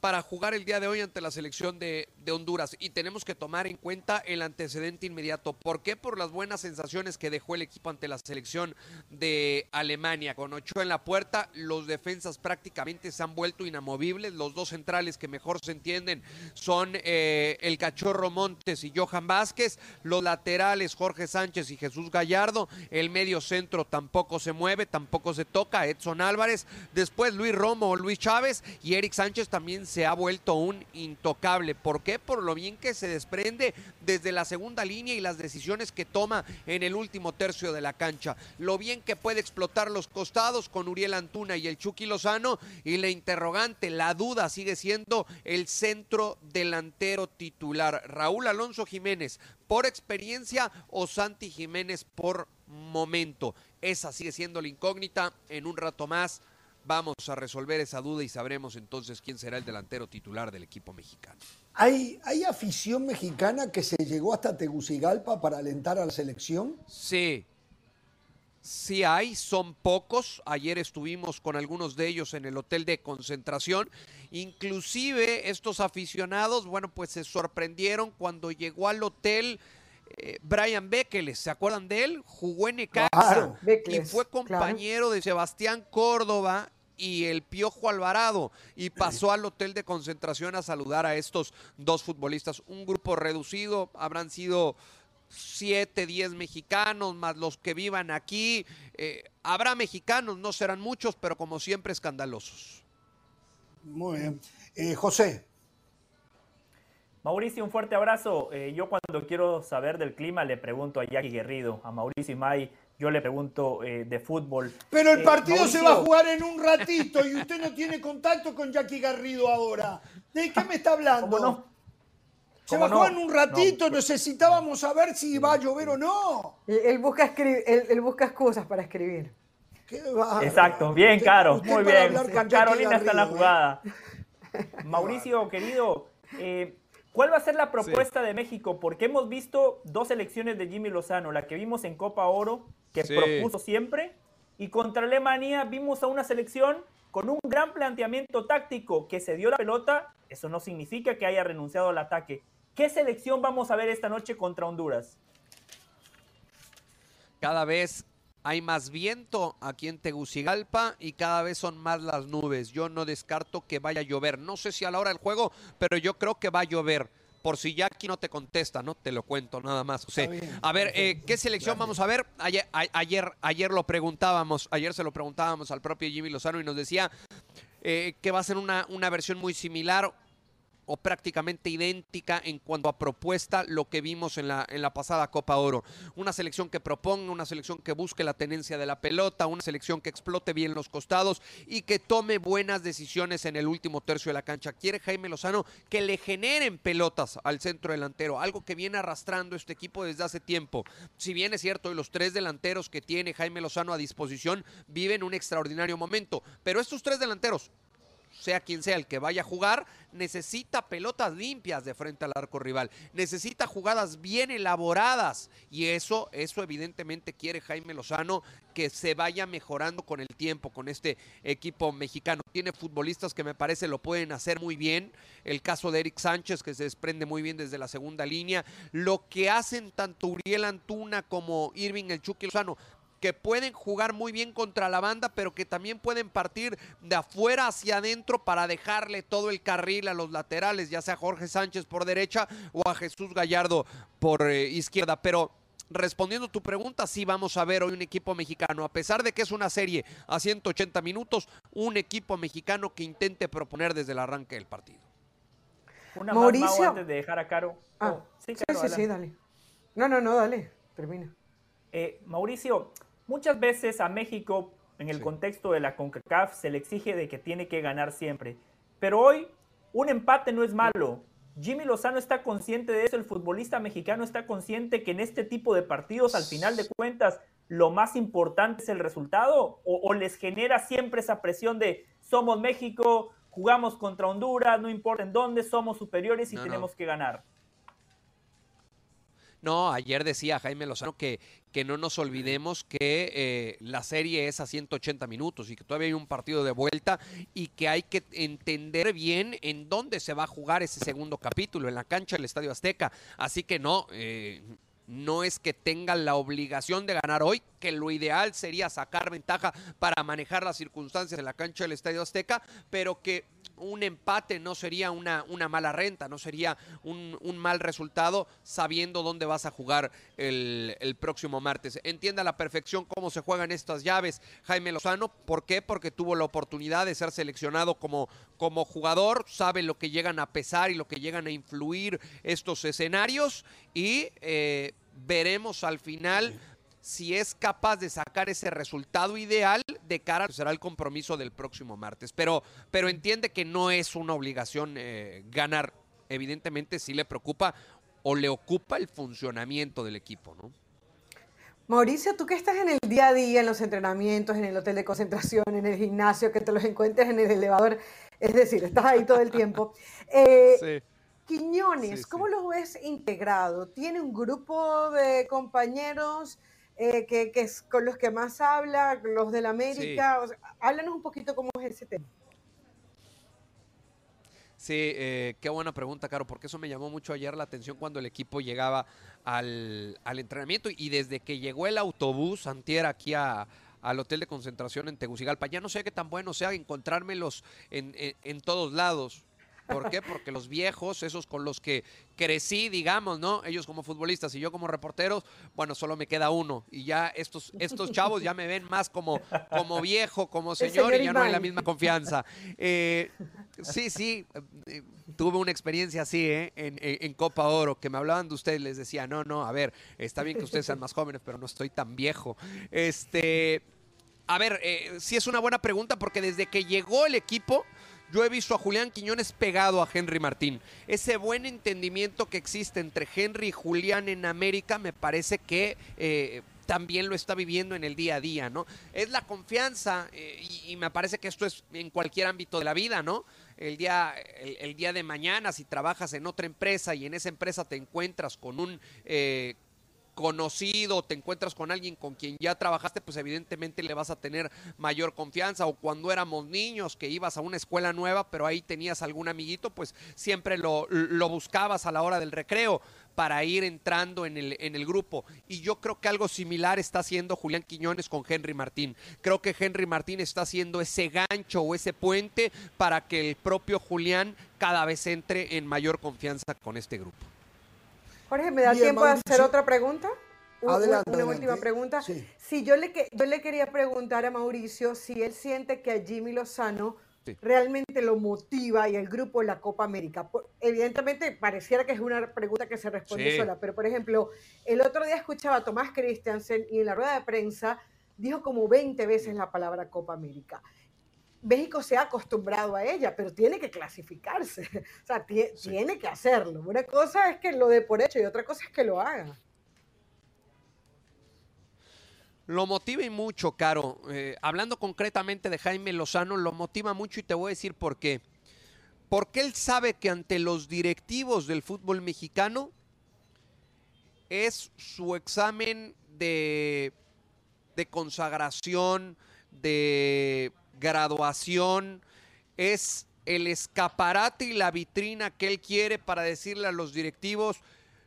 para jugar el día de hoy ante la selección de, Honduras. Y tenemos que tomar en cuenta el antecedente inmediato. ¿Por qué? Por las buenas sensaciones que dejó el equipo ante la selección de Alemania. Con ocho en la puerta, los defensas prácticamente se han vuelto inamovibles. Los dos centrales que mejor se entienden son eh, el Cachorro Montes y Johan Vázquez. Los laterales, Jorge Sánchez y Jesús Gallardo. El medio centro tampoco se mueve, tampoco se toca. Edson Álvarez. Después Luis Romo o Luis Chávez. Y Eric Sánchez también se ha vuelto un intocable. ¿Por qué? Por lo bien que se desprende desde la segunda línea y las decisiones que toma en el último tercio de la cancha. Lo bien que puede explotar los costados con Uriel Antuna y el Chucky Lozano. Y la interrogante, la duda sigue siendo el centro delantero titular. Raúl Alonso Jiménez, por experiencia o Santi Jiménez por momento. Esa sigue siendo la incógnita. En un rato más Vamos a resolver esa duda y sabremos entonces quién será el delantero titular del equipo mexicano. ¿Hay, ¿Hay afición mexicana que se llegó hasta Tegucigalpa para alentar a la selección? Sí, sí hay, son pocos. Ayer estuvimos con algunos de ellos en el hotel de concentración. Inclusive estos aficionados, bueno, pues se sorprendieron cuando llegó al hotel. Eh, Brian Bekeles, ¿se acuerdan de él? Jugó en Necaxa y fue compañero de Sebastián Córdoba y el Piojo Alvarado y pasó al hotel de concentración a saludar a estos dos futbolistas. Un grupo reducido, habrán sido siete, diez mexicanos, más los que vivan aquí. Eh, habrá mexicanos, no serán muchos, pero como siempre escandalosos. Muy bien. Eh, José, Mauricio, un fuerte abrazo. Eh, yo cuando quiero saber del clima le pregunto a Jackie Guerrido, a Mauricio y May, yo le pregunto eh, de fútbol. Pero el eh, partido se va a jugar en un ratito y usted no tiene contacto con Jackie Garrido ahora. ¿De qué me está hablando? no? Se va a jugar en un ratito, necesitábamos saber si va a llover o no. Él, busca, él, busca excusas para escribir. Exacto, bien, Caro, muy bien. Carolina está en la jugada. Mauricio, querido, ¿Cuál va a ser la propuesta de México? Porque hemos visto dos elecciones de Jimmy Lozano, la que vimos en Copa Oro, que propuso siempre, y contra Alemania vimos a una selección con un gran planteamiento táctico que se dio la pelota. Eso no significa que haya renunciado al ataque. ¿Qué selección vamos a ver esta noche contra Honduras? Cada vez hay más viento aquí en Tegucigalpa y cada vez son más las nubes. Yo no descarto que vaya a llover. No sé si a la hora del juego, pero yo creo que va a llover. Por si ya aquí no te contesta, ¿no? Te lo cuento nada más. O sea, a ver, eh, ¿qué selección vamos a ver? Ayer, ayer, ayer lo preguntábamos, ayer se lo preguntábamos al propio Jimmy Lozano y nos decía eh, que va a ser una, una versión muy similar o prácticamente idéntica en cuanto a propuesta lo que vimos en la, en la pasada Copa Oro. Una selección que proponga, una selección que busque la tenencia de la pelota, una selección que explote bien los costados y que tome buenas decisiones en el último tercio de la cancha. Quiere Jaime Lozano que le generen pelotas al centro delantero, algo que viene arrastrando este equipo desde hace tiempo. Si bien es cierto, los tres delanteros que tiene Jaime Lozano a disposición viven un extraordinario momento, pero estos tres delanteros sea quien sea el que vaya a jugar, necesita pelotas limpias de frente al arco rival, necesita jugadas bien elaboradas. Y eso, eso evidentemente quiere Jaime Lozano que se vaya mejorando con el tiempo con este equipo mexicano. Tiene futbolistas que me parece lo pueden hacer muy bien, el caso de Eric Sánchez que se desprende muy bien desde la segunda línea, lo que hacen tanto Uriel Antuna como Irving el Chucky Lozano que pueden jugar muy bien contra la banda, pero que también pueden partir de afuera hacia adentro para dejarle todo el carril a los laterales, ya sea Jorge Sánchez por derecha o a Jesús Gallardo por eh, izquierda. Pero respondiendo tu pregunta, sí vamos a ver hoy un equipo mexicano, a pesar de que es una serie a 180 minutos, un equipo mexicano que intente proponer desde el arranque del partido. Una Mauricio. antes de dejar a Caro. Ah, oh, sí, sí, sí, dale. No, no, no, dale, termina. Eh, Mauricio, Muchas veces a México, en el contexto de la CONCACAF, se le exige de que tiene que ganar siempre. Pero hoy un empate no es malo. Jimmy Lozano está consciente de eso, el futbolista mexicano está consciente que en este tipo de partidos, al final de cuentas, lo más importante es el resultado o, les genera siempre esa presión de somos México, jugamos contra Honduras, no importa en dónde, somos superiores y tenemos que ganar. No, ayer decía Jaime Lozano que, que no nos olvidemos que eh, la serie es a 180 minutos y que todavía hay un partido de vuelta y que hay que entender bien en dónde se va a jugar ese segundo capítulo, en la cancha del Estadio Azteca. Así que no, eh, no es que tengan la obligación de ganar hoy, que lo ideal sería sacar ventaja para manejar las circunstancias en la cancha del Estadio Azteca, pero que un empate no sería una, una mala renta, no sería un, mal resultado sabiendo dónde vas a jugar el, el, próximo martes. Entienda a la perfección cómo se juegan estas llaves Jaime Lozano. ¿Por qué? Porque tuvo la oportunidad de ser seleccionado como, como jugador, sabe lo que llegan a pesar y lo que llegan a influir estos escenarios y eh, veremos al final si es capaz de sacar ese resultado ideal de cara será el compromiso del próximo martes. Pero, pero entiende que no es una obligación eh, ganar. Evidentemente sí le preocupa o le ocupa el funcionamiento del equipo, ¿no? Mauricio, tú que estás en el día a día, en los entrenamientos, en el hotel de concentración, en el gimnasio, que te los encuentres en el elevador, es decir, estás ahí todo el tiempo. Eh, sí. Quiñones, ¿cómo lo ves integrado? ¿Tiene un grupo de compañeros eh, que, es con los que más habla, los de la América? háblanos un poquito cómo es ese tema. Sí, eh, qué buena pregunta, Caro, porque eso me llamó mucho ayer la atención cuando el equipo llegaba al, entrenamiento y desde que llegó el autobús antier aquí a, al hotel de concentración en Tegucigalpa. Ya no sé qué tan bueno sea encontrármelos en, en todos lados. ¿Por qué? Porque los viejos, esos con los que crecí, digamos, ¿no? Ellos como futbolistas y yo como reporteros, bueno, solo me queda uno. Y ya estos, estos chavos ya me ven más como, como viejo, como señor, y ya no hay la misma confianza. Eh, sí, sí, eh, tuve una experiencia así, ¿eh? En, Copa Oro, que me hablaban de ustedes, les decía, no, no, a ver, está bien que ustedes sean más jóvenes, pero no estoy tan viejo. Este, a ver, eh, sí es una buena pregunta porque desde que llegó el equipo yo he visto a Julián Quiñones pegado a Henry Martín. Ese buen entendimiento que existe entre Henry y Julián en América me parece que eh, también lo está viviendo en el día a día, ¿no? Es la confianza eh, y, me parece que esto es en cualquier ámbito de la vida, ¿no? el día, el, el, día de mañana, si trabajas en otra empresa y en esa empresa te encuentras con un eh, conocido, te encuentras con alguien con quien ya trabajaste, pues evidentemente le vas a tener mayor confianza. O cuando éramos niños, que ibas a una escuela nueva, pero ahí tenías algún amiguito, pues siempre lo, lo buscabas a la hora del recreo para ir entrando en el, en el grupo. Y yo creo que algo similar está haciendo Julián Quiñones con Henry Martín. Creo que Henry Martín está haciendo ese gancho o ese puente para que el propio Julián cada vez entre en mayor confianza con este grupo. Jorge, ¿me da Bien, tiempo de hacer otra pregunta? Un- Adelante, Una adelante. última pregunta. Sí. Si yo le, yo le quería preguntar a Mauricio si él siente que a Jimmy Lozano Sí. realmente lo motiva y el grupo la Copa América. Por- evidentemente, pareciera que es una pregunta que se responde Sí. sola, pero por ejemplo, el otro día escuchaba a Tomás Christiansen y en la rueda de prensa dijo como 20 veces la palabra Copa América. México se ha acostumbrado a ella, pero tiene que clasificarse. O sea, tie- tiene que hacerlo. Una cosa es que lo dé por hecho y otra cosa es que lo haga. Lo motiva y mucho, Caro. Eh, hablando concretamente de Jaime Lozano, lo motiva mucho y te voy a decir por qué. Porque él sabe que ante los directivos del fútbol mexicano es su examen de, de consagración, de graduación, es el escaparate y la vitrina que él quiere para decirle a los directivos,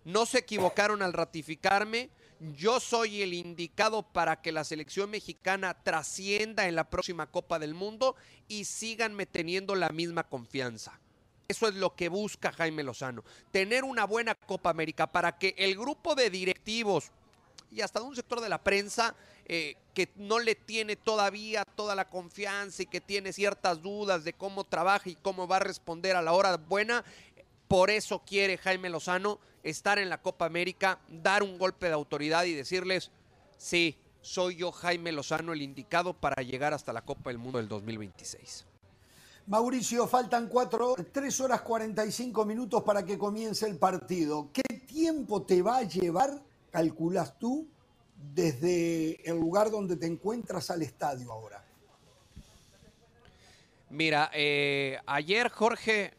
no se equivocaron al ratificarme, yo soy el indicado para que la selección mexicana trascienda en la próxima Copa del Mundo y síganme teniendo la misma confianza. Eso es lo que busca Jaime Lozano, tener una buena Copa América para que el grupo de directivos y hasta de un sector de la prensa eh, que no le tiene todavía toda la confianza y que tiene ciertas dudas de cómo trabaja y cómo va a responder a la hora buena. Por eso quiere Jaime Lozano estar en la Copa América, dar un golpe de autoridad y decirles, sí, soy yo Jaime Lozano el indicado para llegar hasta la Copa del Mundo del 2026. Mauricio, faltan cuatro, 3 horas 45 minutos para que comience el partido. ¿Qué tiempo te va a llevar, calculas tú, desde el lugar donde te encuentras al estadio ahora? Mira, eh, ayer Jorge,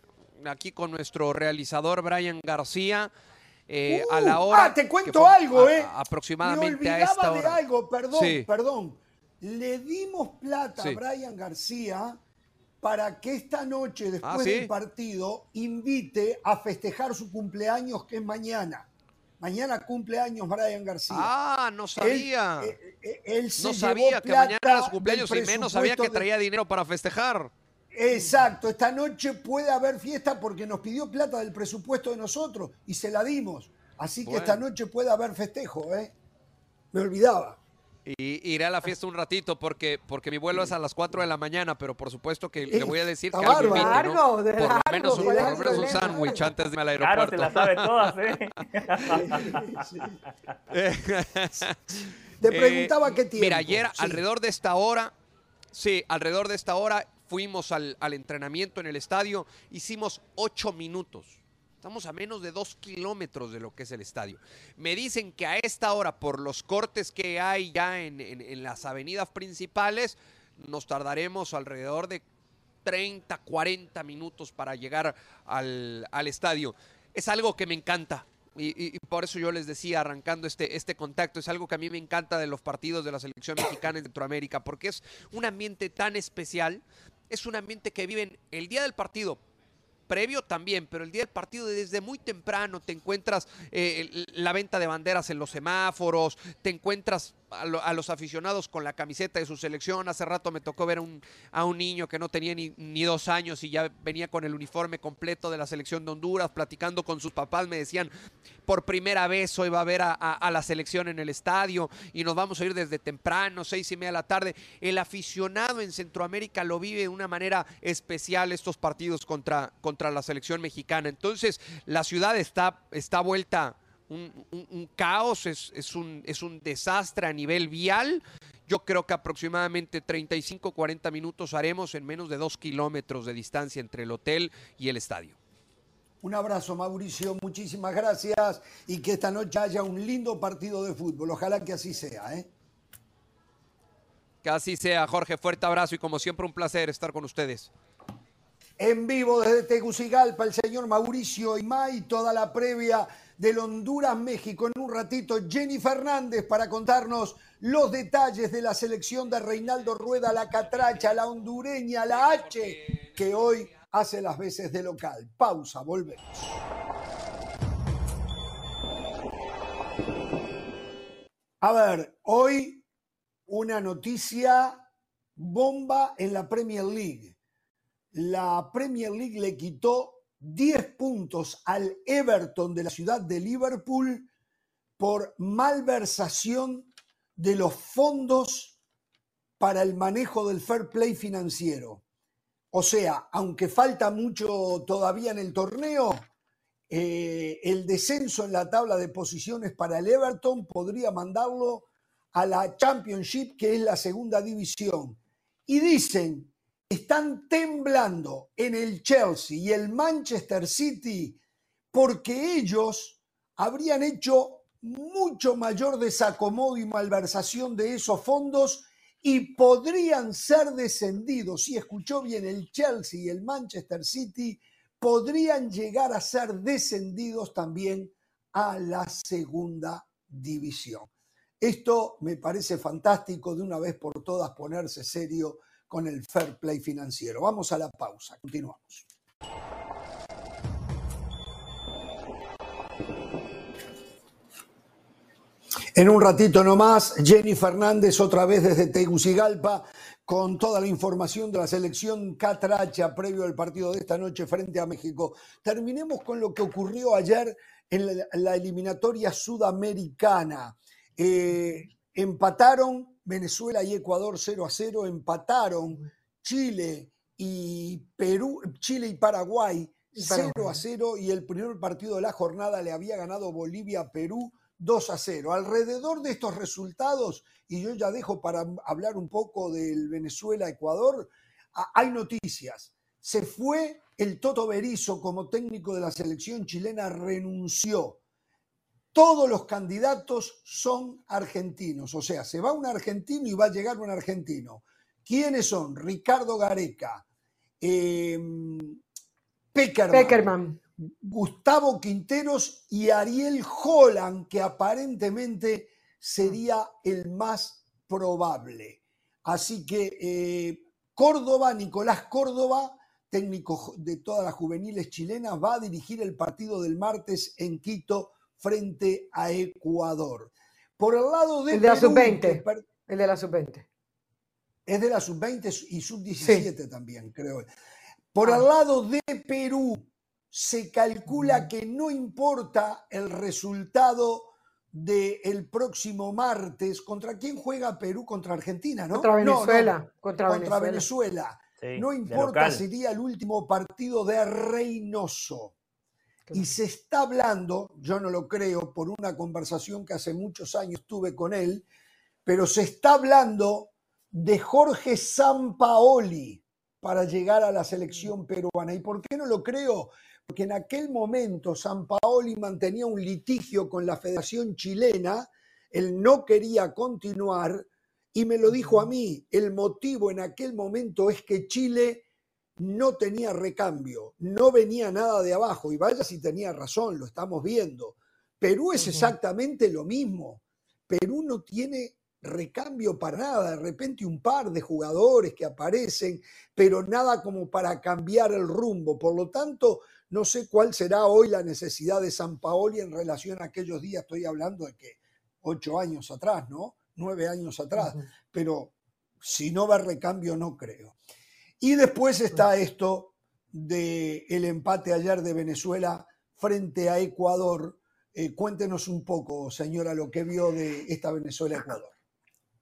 aquí con nuestro realizador Brian García, eh, a la Uh, hora... ah, te cuento algo, a- ¿eh? aproximadamente Me a de algo, perdón, Sí. perdón. Le dimos plata Sí. a Brian García para que esta noche, después Ah, ¿sí? del partido, invite a festejar su cumpleaños, que es mañana. Mañana cumpleaños Brian García. Ah, no sabía. Él, eh, eh, él se no sabía que mañana era su cumpleaños y menos sabía que de- traía dinero para festejar. Exacto, esta noche puede haber fiesta porque nos pidió plata del presupuesto de nosotros y se la dimos. Así que Bueno. esta noche puede haber festejo, ¿eh? Me olvidaba. Y iré a la fiesta un ratito porque, porque mi vuelo es a las 4 de la mañana, pero por supuesto que le voy a decir que algo invite. ¿no? Largo, de Por lo menos un, ¿cuál es por el lo menos un sándwich antes de irme al Claro, aeropuerto. se la sabe todas, ¿eh? Te Eh, preguntaba qué tiempo. Mira, ayer Sí. alrededor de esta hora, sí, alrededor de esta hora fuimos al, al entrenamiento en el estadio, hicimos ocho minutos. Estamos a menos de dos kilómetros de lo que es el estadio. Me dicen que a esta hora, por los cortes que hay ya en, las avenidas principales, nos tardaremos alrededor de 30, 40 minutos para llegar al, estadio. Es algo que me encanta. Y, y- y por eso yo les decía, arrancando este, este contacto, es algo que a mí me encanta de los partidos de la selección mexicana en Centroamérica, porque es un ambiente tan especial, es un ambiente que viven el día del partido, previo también, pero el día del partido desde muy temprano te encuentras eh, la venta de banderas en los semáforos, te encuentras a, lo- a los aficionados con la camiseta de su selección. Hace rato me tocó ver a un, niño que no tenía ni, dos años y ya venía con el uniforme completo de la selección de Honduras, platicando con sus papás, me decían, por primera vez hoy va a ver a, a- a la selección en el estadio y nos vamos a ir desde temprano, seis y media de la tarde. El aficionado en Centroamérica lo vive de una manera especial estos partidos contra, contra la selección mexicana. Entonces, la ciudad está, está vuelta un, un- un caos, es, es un, es un desastre a nivel vial. Yo creo que aproximadamente 35, 40 minutos haremos en menos de dos kilómetros de distancia entre el hotel y el estadio. Un abrazo, Mauricio, muchísimas gracias y que esta noche haya un lindo partido de fútbol. Ojalá que así sea. ¿eh? Que así sea, Jorge. Fuerte abrazo y como siempre un placer estar con ustedes. En vivo desde Tegucigalpa, el señor Mauricio Imay, toda la previa del Honduras-México. En un ratito, Jenny Fernández para contarnos los detalles de la selección de Reinaldo Rueda, la catracha, la hondureña, la H, que hoy hace las veces de local. Pausa, volvemos. A ver, hoy una noticia bomba en la Premier League. La Premier League le quitó 10 puntos al Everton de la ciudad de Liverpool por malversación de los fondos para el manejo del fair play financiero. O sea, aunque falta mucho todavía en el torneo, eh, el descenso en la tabla de posiciones para el Everton podría mandarlo a la Championship, que es la segunda división. Y dicen, están temblando en el Chelsea y el Manchester City porque ellos habrían hecho mucho mayor desacomodo y malversación de esos fondos y podrían ser descendidos. Si escuchó bien, el Chelsea y el Manchester City podrían llegar a ser descendidos también a la segunda división. Esto me parece fantástico de una vez por todas ponerse serio con el fair play financiero. Vamos a la pausa, continuamos. En un ratito nomás, Jenny Fernández otra vez desde Tegucigalpa con toda la información de la selección catracha previo al partido de esta noche frente a México. Terminemos con lo que ocurrió ayer en la, eliminatoria sudamericana. Eh, empataron Venezuela y Ecuador 0 a 0, empataron Chile y Perú, Chile y Paraguay 0 a 0 y el primer partido de la jornada le había ganado Bolivia a Perú 2 a 0. Alrededor de estos resultados, y yo ya dejo para hablar un poco del Venezuela-Ecuador, hay noticias. Se fue el Toto Berizo como técnico de la selección chilena, renunció. Todos los candidatos son argentinos, o sea, se va un argentino y va a llegar un argentino. ¿Quiénes son? Ricardo Gareca, eh, Peckerman, Gustavo Quinteros y Ariel Holland, que aparentemente sería el más probable. Así que eh, Córdoba, Nicolás Córdoba, técnico de todas las juveniles chilenas, va a dirigir el partido del martes en Quito frente a Ecuador. Por el lado de... El de la sub-20. El de la sub-20. Es de la sub-20 y sub-17 también, creo. Por el ah. lado de Perú, se calcula que no importa el resultado del próximo martes. ¿Contra quién juega Perú? Contra Argentina, ¿no? Contra Venezuela. contra, Venezuela. no importa, sería el último partido de Reynoso. Y se está hablando, yo no lo creo, por una conversación que hace muchos años tuve con él, pero se está hablando de Jorge Sampaoli para llegar a la selección peruana. ¿Y por qué no lo creo? porque en aquel momento San Paoli mantenía un litigio con la Federación Chilena, él no quería continuar y me lo dijo a mí, el motivo en aquel momento es que Chile no tenía recambio, no venía nada de abajo y vaya si tenía razón, lo estamos viendo. Perú es exactamente lo mismo. Perú no tiene recambio para nada, de repente un par de jugadores que aparecen, pero nada como para cambiar el rumbo. Por lo tanto, no sé cuál será hoy la necesidad de San Paoli en relación a aquellos días, estoy hablando de que ocho años atrás, ¿no? Nueve años atrás, pero si no va recambio, no creo. Y después está esto del el empate ayer de Venezuela frente a Ecuador. Eh, cuéntenos un poco, señora, lo que vio de esta Venezuela-Ecuador.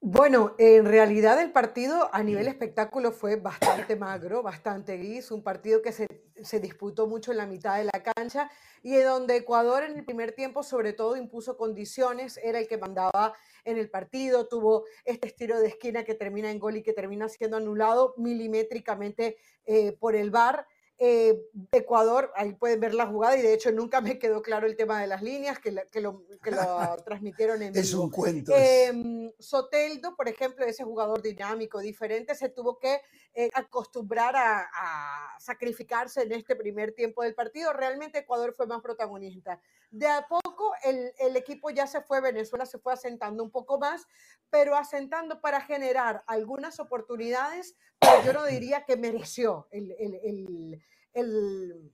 Bueno, en realidad el partido a nivel espectáculo fue bastante magro, bastante gris, un partido que se, disputó mucho en la mitad de la cancha y donde Ecuador en el primer tiempo sobre todo impuso condiciones, era el que mandaba en el partido, tuvo este estilo de esquina que termina en gol y que termina siendo anulado milimétricamente eh, por el VAR. Eh, Ecuador, ahí pueden ver la jugada y de hecho nunca me quedó claro el tema de las líneas que, que, lo, que lo, transmitieron en Es un cuento. Eh, Soteldo, por ejemplo, ese jugador dinámico, diferente, se tuvo que eh, acostumbrar a, a, sacrificarse en este primer tiempo del partido. Realmente Ecuador fue más protagonista. De a poco el, el equipo ya se fue, Venezuela se fue asentando un poco más, pero asentando para generar algunas oportunidades, pero yo no diría que mereció el, el, el el,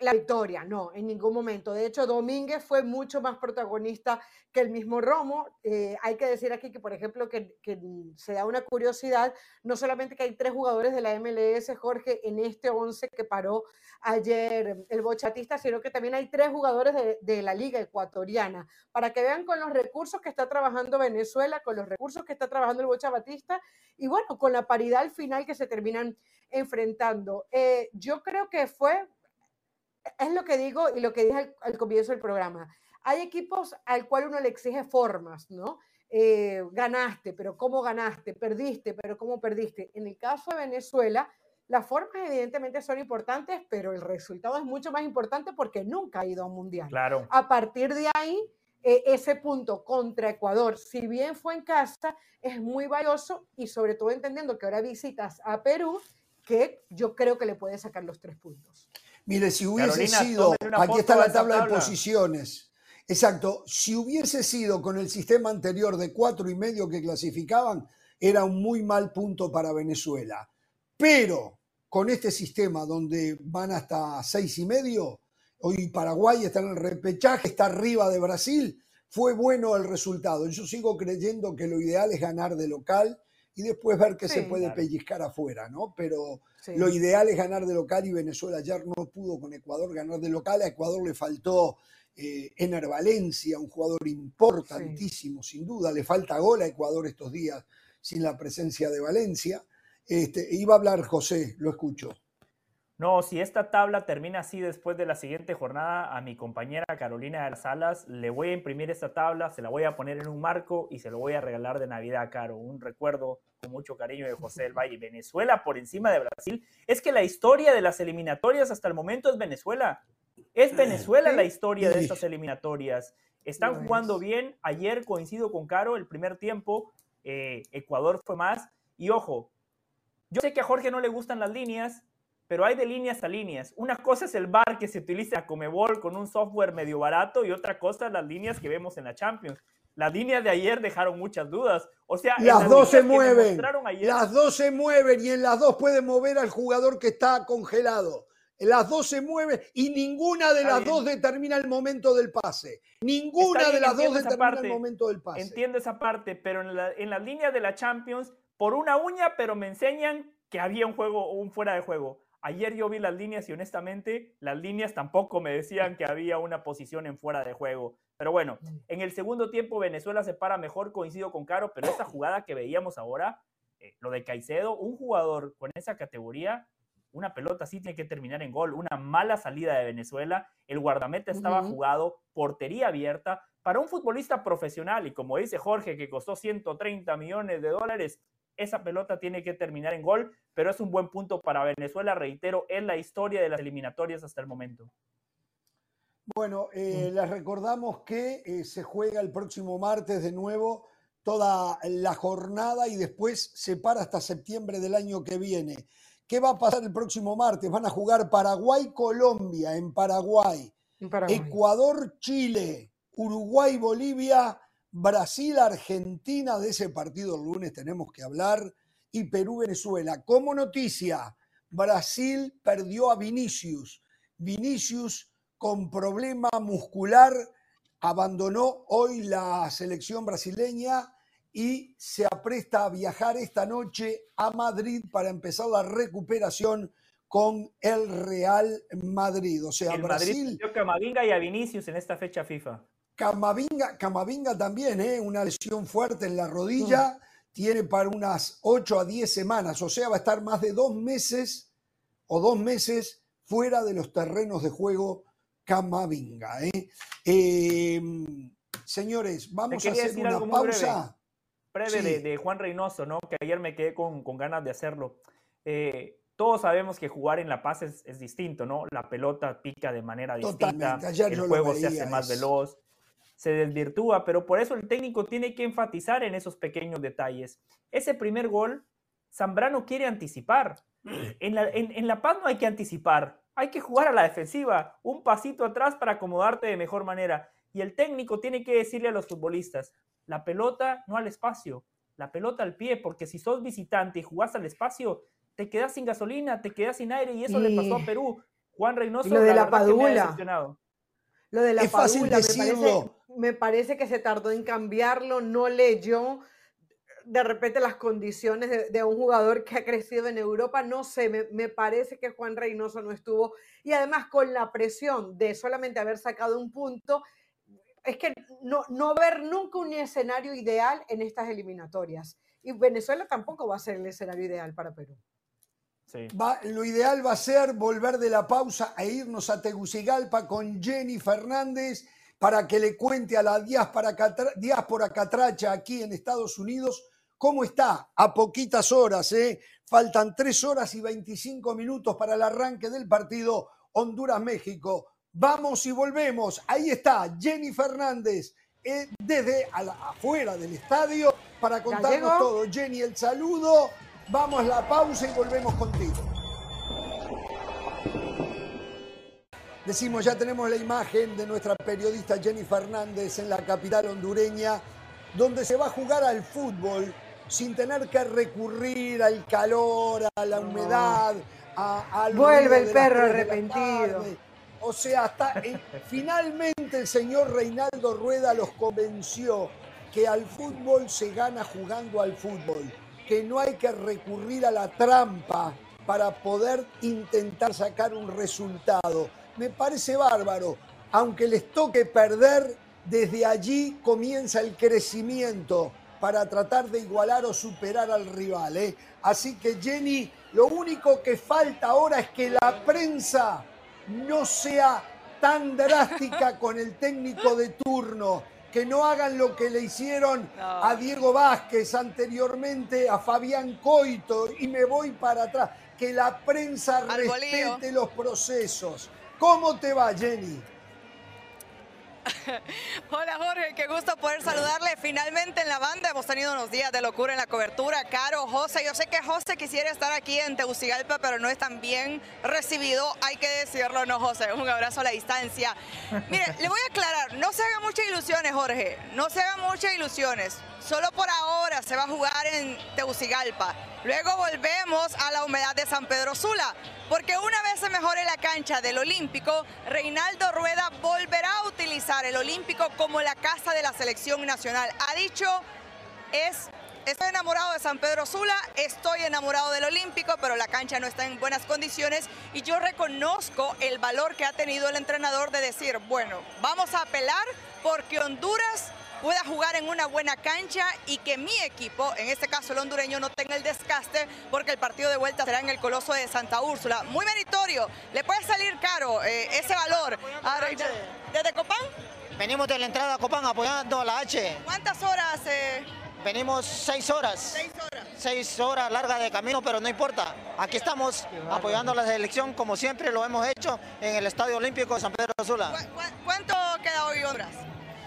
la victoria, no, en ningún momento. De hecho, Domínguez fue mucho más protagonista que el mismo Romo. Eh, hay que decir aquí que, por ejemplo, que, se da una curiosidad, no solamente que hay tres jugadores de la MLS, Jorge, en este 11 que paró ayer el bochatista, sino que también hay tres jugadores de, la Liga Ecuatoriana, para que vean con los recursos que está trabajando Venezuela, con los recursos que está trabajando el Bocha Batista, y bueno, con la paridad al final que se terminan enfrentando. Eh, yo creo que fue, es lo que digo y lo que dije al, al, comienzo del programa. Hay equipos al cual uno le exige formas, ¿no? Eh, ganaste, pero ¿cómo ganaste? Perdiste, pero ¿cómo perdiste? En el caso de Venezuela, las formas evidentemente son importantes, pero el resultado es mucho más importante porque nunca ha ido a un mundial. Claro. A partir de ahí, eh, ese punto contra Ecuador, si bien fue en casa, es muy valioso y sobre todo entendiendo que ahora visitas a Perú, que yo creo que le puede sacar los tres puntos. Mire, si hubiese Carolina, sido, aquí está la tabla, tabla, de posiciones. Exacto, si hubiese sido con el sistema anterior de cuatro y medio que clasificaban, era un muy mal punto para Venezuela. Pero con este sistema donde van hasta seis y medio, hoy Paraguay está en el repechaje, está arriba de Brasil, fue bueno el resultado. Yo sigo creyendo que lo ideal es ganar de local y después ver qué sí, se puede claro. pellizcar afuera, ¿no? Pero sí. lo ideal es ganar de local y Venezuela ayer no pudo con Ecuador ganar de local. A Ecuador le faltó eh, Ener Valencia, un jugador importantísimo, sí. sin duda. Le falta gol a Ecuador estos días sin la presencia de Valencia. Este, iba a hablar José, lo escucho. No, si esta tabla termina así después de la siguiente jornada, a mi compañera Carolina de las Salas le voy a imprimir esta tabla, se la voy a poner en un marco y se lo voy a regalar de Navidad a Caro. Un recuerdo con mucho cariño de José del Valle. Venezuela por encima de Brasil. Es que la historia de las eliminatorias hasta el momento es Venezuela. Es Venezuela la historia de estas eliminatorias. Están jugando bien. Ayer coincido con Caro, el primer tiempo, eh, Ecuador fue más. Y ojo, yo sé que a Jorge no le gustan las líneas, pero hay de líneas a líneas. Una cosa es el bar que se utiliza a Comebol con un software medio barato y otra cosa las líneas que vemos en la Champions. Las líneas de ayer dejaron muchas dudas. O sea, las, las dos se mueven. Ayer... Las dos se mueven y en las dos pueden mover al jugador que está congelado. Las dos se mueven y ninguna de las dos determina el momento del pase. Ninguna bien, de las dos determina parte, el momento del pase. Entiendo esa parte, pero en, la, en las líneas de la Champions, por una uña, pero me enseñan que había un juego, un fuera de juego. Ayer yo vi las líneas y honestamente las líneas tampoco me decían que había una posición en fuera de juego. Pero bueno, en el segundo tiempo Venezuela se para mejor, coincido con Caro, pero esa jugada que veíamos ahora, eh, lo de Caicedo, un jugador con esa categoría, una pelota así tiene que terminar en gol, una mala salida de Venezuela, el guardameta estaba uh -huh. jugado, portería abierta, para un futbolista profesional y como dice Jorge que costó 130 millones de dólares, esa pelota tiene que terminar en gol, pero es un buen punto para Venezuela, reitero, en la historia de las eliminatorias hasta el momento. Bueno, eh, les recordamos que eh, se juega el próximo martes de nuevo toda la jornada y después se para hasta septiembre del año que viene. ¿Qué va a pasar el próximo martes? Van a jugar Paraguay-Colombia en Paraguay, Paraguay. Ecuador-Chile, Uruguay-Bolivia, Brasil-Argentina, de ese partido el lunes tenemos que hablar, y Perú-Venezuela. Como noticia, Brasil perdió a Vinicius. Vinicius con problema muscular abandonó hoy la selección brasileña y se apresta a viajar esta noche a Madrid para empezar la recuperación con el Real Madrid. O sea, el Brasil. Madrid perdió a Camavinga y a Vinicius en esta fecha FIFA. Camavinga, Camavinga también, ¿eh? una lesión fuerte en la rodilla, mm. tiene para unas 8 a 10 semanas, o sea, va a estar más de dos meses o dos meses fuera de los terrenos de juego Camavinga. ¿eh? Eh, señores, vamos a hacer una pausa. Breve, breve sí. de, de, Juan Reynoso, ¿no? que ayer me quedé con, con ganas de hacerlo. Eh, todos sabemos que jugar en La Paz es, distinto, ¿no? La pelota pica de manera distinta, el juego se hace más veloz, se desvirtúa, pero por eso el técnico tiene que enfatizar en esos pequeños detalles. Ese primer gol, Zambrano quiere anticipar. En la, en La Paz no hay que anticipar, hay que jugar a la defensiva, un pasito atrás para acomodarte de mejor manera. Y el técnico tiene que decirle a los futbolistas, la pelota no al espacio, la pelota al pie, porque si sos visitante y jugás al espacio, te quedas sin gasolina, te quedas sin aire y eso le pasó a Perú. Juan Reynoso, lo de la, padula. Lo de la padula, me parece, que se tardó en cambiarlo, no leyó de repente las condiciones de, un jugador que ha crecido en Europa, no sé, me, me, parece que Juan Reynoso no estuvo. Y además con la presión de solamente haber sacado un punto, es que no, no ver nunca un escenario ideal en estas eliminatorias. Y Venezuela tampoco va a ser el escenario ideal para Perú. Lo ideal va a ser volver de la pausa e irnos a Tegucigalpa con Jenny Fernández para que le cuente a la diáspora, diáspora catracha aquí en Estados Unidos cómo está a poquitas horas. ¿eh? Faltan 3 horas y 25 minutos para el arranque del partido Honduras-México. Vamos y volvemos. Ahí está Jenny Fernández eh, desde afuera del estadio para contarnos todo. Jenny, el saludo. Vamos a la pausa y volvemos contigo. Decimos, ya tenemos la imagen de nuestra periodista Jenny Fernández en la capital hondureña, donde se va a jugar al fútbol sin tener que recurrir al calor, a la humedad, a, al Vuelve el perro arrepentido. O sea, hasta finalmente el señor Reinaldo Rueda los convenció que al fútbol se gana jugando al fútbol, que no hay que recurrir a la trampa para poder intentar sacar un resultado. Me parece bárbaro, aunque les toque perder, desde allí comienza el crecimiento para tratar de igualar o superar al rival. ¿eh? Así que Jenny, lo único que falta ahora es que la prensa no sea tan drástica con el técnico de turno, que no hagan lo que le hicieron a Diego Vázquez anteriormente, a Fabián Coito, y me voy para atrás, que la prensa respete los procesos. ¿Cómo te va, Jenny? Hola Jorge, qué gusto poder saludarle. Finalmente en la banda hemos tenido unos días de locura en la cobertura. Caro, José, yo sé que José quisiera estar aquí en Tegucigalpa, pero no es tan bien recibido, hay que decirlo, ¿no, José? Un abrazo a la distancia. Mire, le voy a aclarar, no se hagan muchas ilusiones, Jorge, no se hagan muchas ilusiones. Solo por ahora se va a jugar en Tegucigalpa. Luego volvemos a la humedad de San Pedro Sula, porque una vez se mejore la cancha del Olímpico, Reinaldo Rueda volverá a utilizar el Olímpico como la casa de la selección nacional. Ha dicho, es Estoy enamorado de San Pedro Sula, estoy enamorado del Olímpico, pero la cancha no está en buenas condiciones y yo reconozco el valor que ha tenido el entrenador de decir, bueno, vamos a apelar porque Honduras pueda jugar en una buena cancha y que mi equipo, en este caso el hondureño, no tenga el desgaste porque el partido de vuelta será en el Coloso de Santa Úrsula. Muy meritorio, le puede salir caro eh, ese valor. ¿Desde Copán? Venimos de la entrada a Copán apoyando a la H. ¿Cuántas horas? Eh? Venimos seis horas. Seis horas. Seis horas largas de camino, pero no importa. Aquí estamos apoyando a la selección como siempre lo hemos hecho en el Estadio Olímpico de San Pedro Sula. ¿Cuánto queda hoy horas?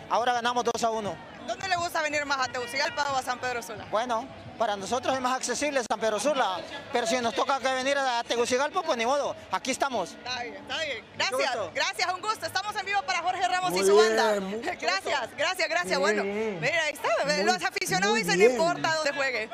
Ahora ganamos 2 a 1. ¿Dónde le gusta venir más, a Tegucigalpa o a San Pedro Sula? Bueno, para nosotros es más accesible San Pedro Sula, pero si nos toca que venir a Tegucigalpa, pues ni modo, aquí estamos. Está bien, está bien. Gracias, gracias, un gusto. Estamos en vivo para Jorge Ramos y su banda. Gracias, gracias, gracias. Bueno, mira, ahí está. Los aficionados dicen, no importa dónde juegue.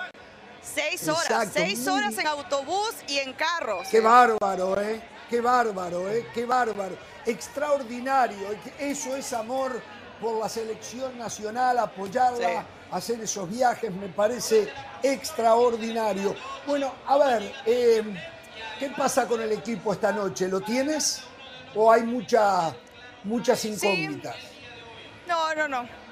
Seis horas, seis horas en autobús y en carros. Qué bárbaro, ¿eh? Qué bárbaro, ¿eh? Qué bárbaro. Extraordinario. Eso es amor por la selección nacional, apoyarla, hacer esos viajes, me parece extraordinario. Bueno, a ver, em, ¿qué pasa con el equipo esta noche? ¿Lo tienes? ¿O hay mucha, muchas incógnitas? No, no, no.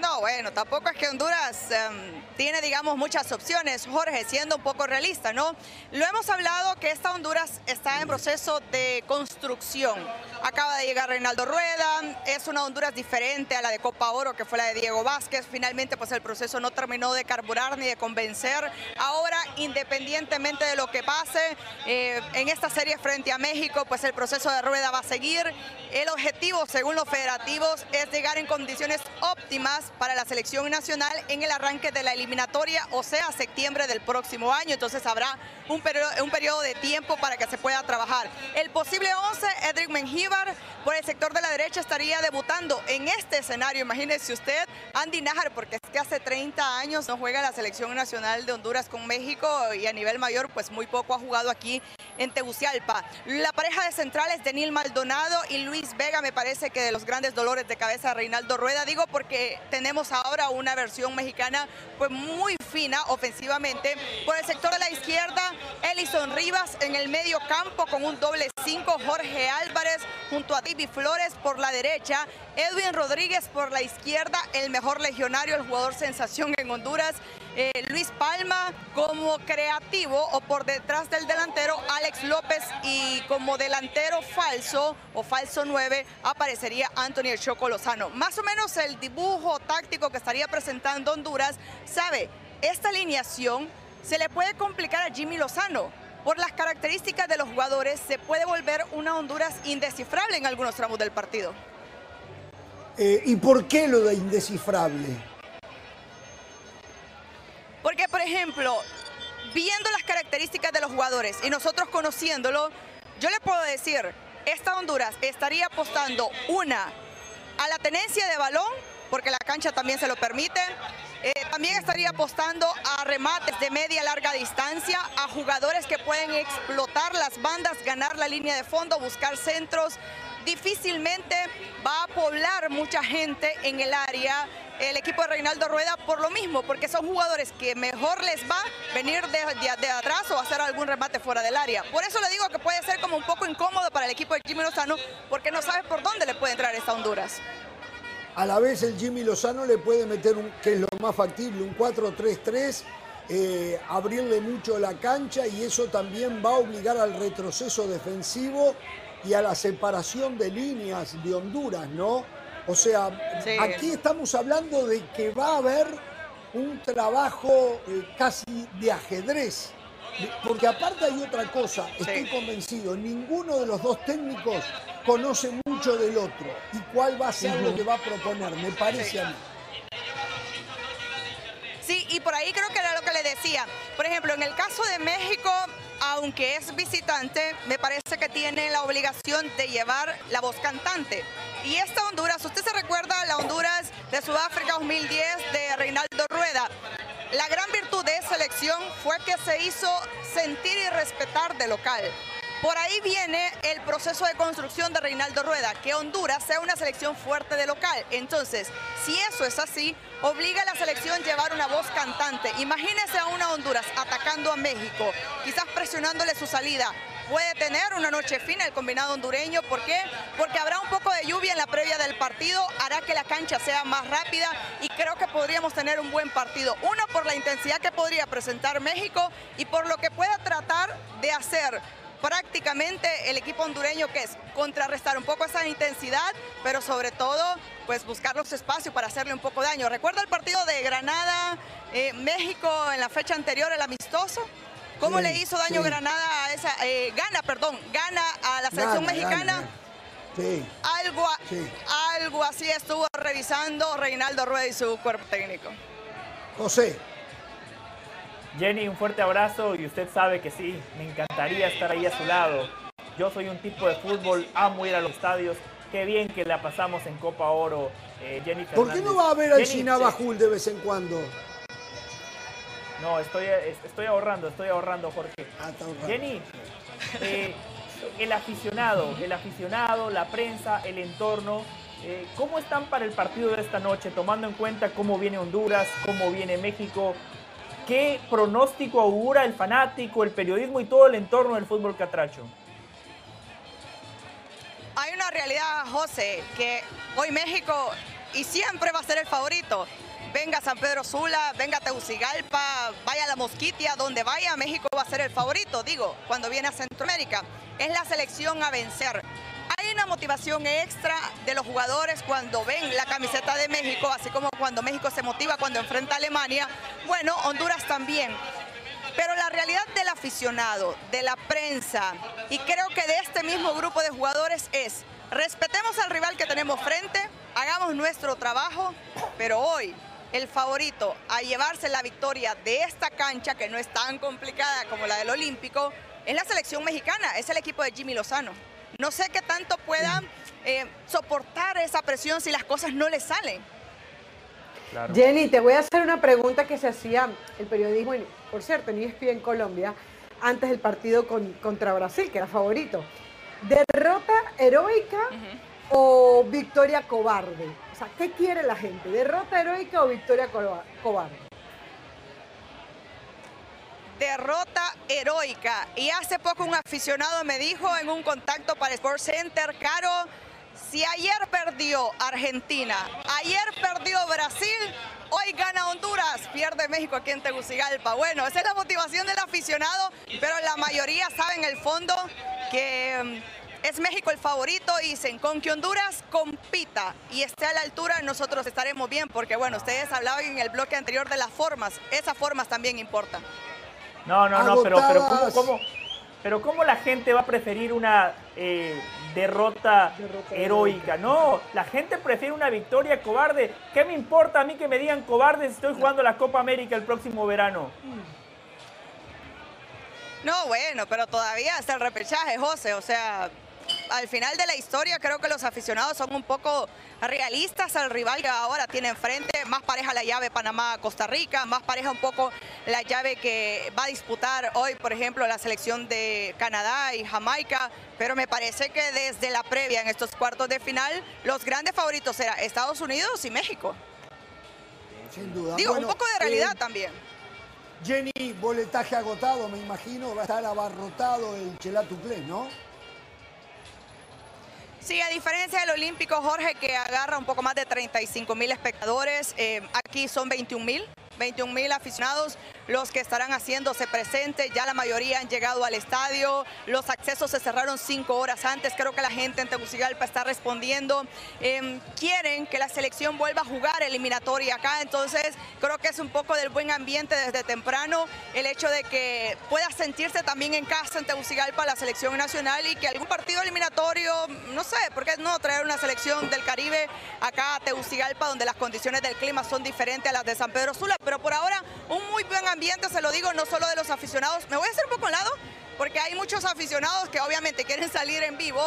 No, bueno, tampoco es que Honduras em, tiene, digamos, muchas opciones, Jorge, siendo un poco realista, ¿no? Lo hemos hablado que esta Honduras está en proceso de construcción. Acaba de llegar Reinaldo Rueda, es una Honduras diferente a la de Copa Oro, que fue la de Diego Vázquez. Finalmente, pues el proceso no terminó de carburar ni de convencer. Ahora, independientemente de lo que pase eh, en esta serie frente a México, pues el proceso de Rueda va a seguir. El objetivo, según los federativos, es llegar en condiciones óptimas para la selección nacional en el arranque de la eliminatoria, o sea, septiembre del próximo año. Entonces habrá un periodo, de tiempo para que se pueda trabajar. El posible 11, Edric Mengíbar, por el sector de la derecha estaría debutando en este escenario. Imagínese usted, Andy Najar, porque es que hace 30 años no juega la selección nacional de Honduras con México y a nivel mayor, pues muy poco ha jugado aquí en Tegucigalpa. La pareja de centrales, Denil Maldonado y Luis Vega, me parece que de los grandes dolores de cabeza de Reinaldo Rueda, digo porque tenemos ahora una versión mexicana pues muy fina ofensivamente. Por el sector de la izquierda, Elison Rivas en el medio campo con un doble 5, Jorge Álvarez junto a David Flores por la derecha, Edwin Rodríguez por la izquierda, el mejor legionario, el jugador sensación en Honduras, eh, Luis Palma como creativo o por detrás del delantero Alex López y como delantero falso o falso 9 aparecería Anthony El Choco Lozano. Más o menos el dibujo táctico que estaría presentando Honduras, sabe, esta alineación se le puede complicar a Jimmy Lozano. Por las características de los jugadores se puede volver una Honduras indescifrable en algunos tramos del partido. Eh, ¿Y por qué lo de indescifrable? Porque, por ejemplo, viendo las características de los jugadores y nosotros conociéndolo, yo le puedo decir, esta Honduras estaría apostando una a la tenencia de balón, porque la cancha también se lo permite, eh, también estaría apostando a remates de media larga distancia, a jugadores que pueden explotar las bandas, ganar la línea de fondo, buscar centros. Difícilmente va a poblar mucha gente en el área el equipo de Reinaldo Rueda por lo mismo, porque son jugadores que mejor les va venir de, atrás o hacer algún remate fuera del área. Por eso le digo que puede ser como un poco incómodo para el equipo de Jimmy Lozano, porque no sabe por dónde le puede entrar esta Honduras. A la vez el Jimmy Lozano le puede meter, un, que es lo más factible, un 4-3-3, eh, abrirle mucho la cancha y eso también va a obligar al retroceso defensivo y a la separación de líneas de Honduras, ¿no? O sea, aquí estamos hablando de que va a haber un trabajo eh, casi de ajedrez. Porque aparte hay otra cosa, estoy convencido, ninguno de los dos técnicos conoce mucho del otro y cuál va a ser lo que va a proponer, me parece a mí. Sí, y por ahí creo que era lo que le decía. Por ejemplo, en el caso de México, aunque es visitante, me parece que tiene la obligación de llevar la voz cantante. Y esta Honduras, usted se recuerda la Honduras de Sudáfrica 2010 de Reinaldo Rueda. La gran virtud de esa elección fue que se hizo sentir y respetar de local. Por ahí viene el proceso de construcción de Reinaldo Rueda, que Honduras sea una selección fuerte de local. Entonces, si eso es así, obliga a la selección a llevar una voz cantante. Imagínese a una Honduras atacando a México, quizás presionándole su salida. Puede tener una noche fina el combinado hondureño. ¿Por qué? Porque habrá un poco de lluvia en la previa del partido, hará que la cancha sea más rápida y creo que podríamos tener un buen partido. Uno, por la intensidad que podría presentar México y por lo que pueda tratar de hacer prácticamente el equipo hondureño que es contrarrestar un poco esa intensidad, pero sobre todo pues buscar los espacios para hacerle un poco de daño. ¿Recuerda el partido de Granada, eh, México en la fecha anterior, el amistoso? ¿Cómo le hizo daño Granada a esa, eh, gana, perdón, gana a la selección mexicana? Sí. Algo, algo así estuvo revisando Reinaldo Rueda y su cuerpo técnico. José. Jenny, un fuerte abrazo y usted sabe que sí, me encantaría estar ahí a su lado. Yo soy un tipo de fútbol, amo ir a los estadios. Qué bien que la pasamos en Copa Oro, eh, Jenny ¿Por qué no va a ver al Chinabajul de vez en cuando? No, estoy, estoy ahorrando, estoy ahorrando, Jorge. Ah, Jenny, eh, el aficionado, el aficionado, la prensa, el entorno, eh, ¿cómo están para el partido de esta noche, tomando en cuenta cómo viene Honduras, cómo viene México? ¿Qué pronóstico augura el fanático, el periodismo y todo el entorno del fútbol catracho? Hay una realidad, José, que hoy México y siempre va a ser el favorito. Venga San Pedro Sula, venga Tegucigalpa, vaya la Mosquitia, donde vaya, México va a ser el favorito, digo, cuando viene a Centroamérica. Es la selección a vencer. Hay una motivación extra de los jugadores cuando ven la camiseta de México, así como cuando México se motiva cuando enfrenta a Alemania. Bueno, Honduras también. Pero la realidad del aficionado, de la prensa y creo que de este mismo grupo de jugadores es, respetemos al rival que tenemos frente, hagamos nuestro trabajo, pero hoy el favorito a llevarse la victoria de esta cancha, que no es tan complicada como la del Olímpico, es la selección mexicana, es el equipo de Jimmy Lozano. No sé qué tanto puedan eh, soportar esa presión si las cosas no les salen. Jenny, te voy a hacer una pregunta que se hacía el periodismo, por cierto, en ESPN en Colombia, antes del partido contra Brasil, que era favorito. ¿Derrota heroica o victoria cobarde? O sea, ¿qué quiere la gente? ¿Derrota heroica o victoria cobarde? Derrota heroica. Y hace poco un aficionado me dijo en un contacto para Sports Center, Caro, si ayer perdió Argentina, ayer perdió Brasil, hoy gana Honduras, pierde México aquí en Tegucigalpa. Bueno, esa es la motivación del aficionado, pero la mayoría sabe en el fondo que mm, es México el favorito y dicen, con que Honduras compita y esté a la altura, nosotros estaremos bien, porque bueno, ustedes hablaban en el bloque anterior de las formas, esas formas también importan. No, no, no, pero, pero ¿cómo, pero ¿cómo la gente va a preferir una eh, derrota, heroica? No, la gente prefiere una victoria cobarde. ¿Qué me importa a mí que me digan cobarde si estoy jugando la Copa América el próximo verano? No, bueno, pero todavía es el repechaje, José. O sea, al final de la historia creo que los aficionados son un poco realistas al rival que ahora tiene enfrente, más pareja la llave Panamá-Costa Rica, más pareja un poco la llave que va a disputar hoy, por ejemplo, la selección de Canadá y Jamaica, pero me parece que desde la previa en estos cuartos de final, los grandes favoritos eran Estados Unidos y México. Sin duda. Digo, un poco de realidad eh, también. Jenny, boletaje agotado, me imagino, va a estar abarrotado el Chelatuplé, ¿no? Sí, a diferencia del Olímpico, Jorge, que agarra un poco más de 35 mil espectadores, eh, aquí son 21 mil. 21 mil aficionados los que estarán haciéndose presentes. Ya la mayoría han llegado al estadio. Los accesos se cerraron cinco horas antes. Creo que la gente en Tegucigalpa está respondiendo. Em, quieren que la selección vuelva a jugar eliminatoria acá. Entonces, creo que es un poco del buen ambiente desde temprano. El hecho de que pueda sentirse también en casa en Tegucigalpa la selección nacional y que algún partido eliminatorio, no sé, ¿por qué no traer una selección del Caribe acá a Tegucigalpa donde las condiciones del clima son diferentes a las de San Pedro Sula? Pero por ahora, un muy buen ambiente se lo digo, no solo de los aficionados. Me voy a hacer un poco al lado porque hay muchos aficionados que obviamente quieren salir en vivo.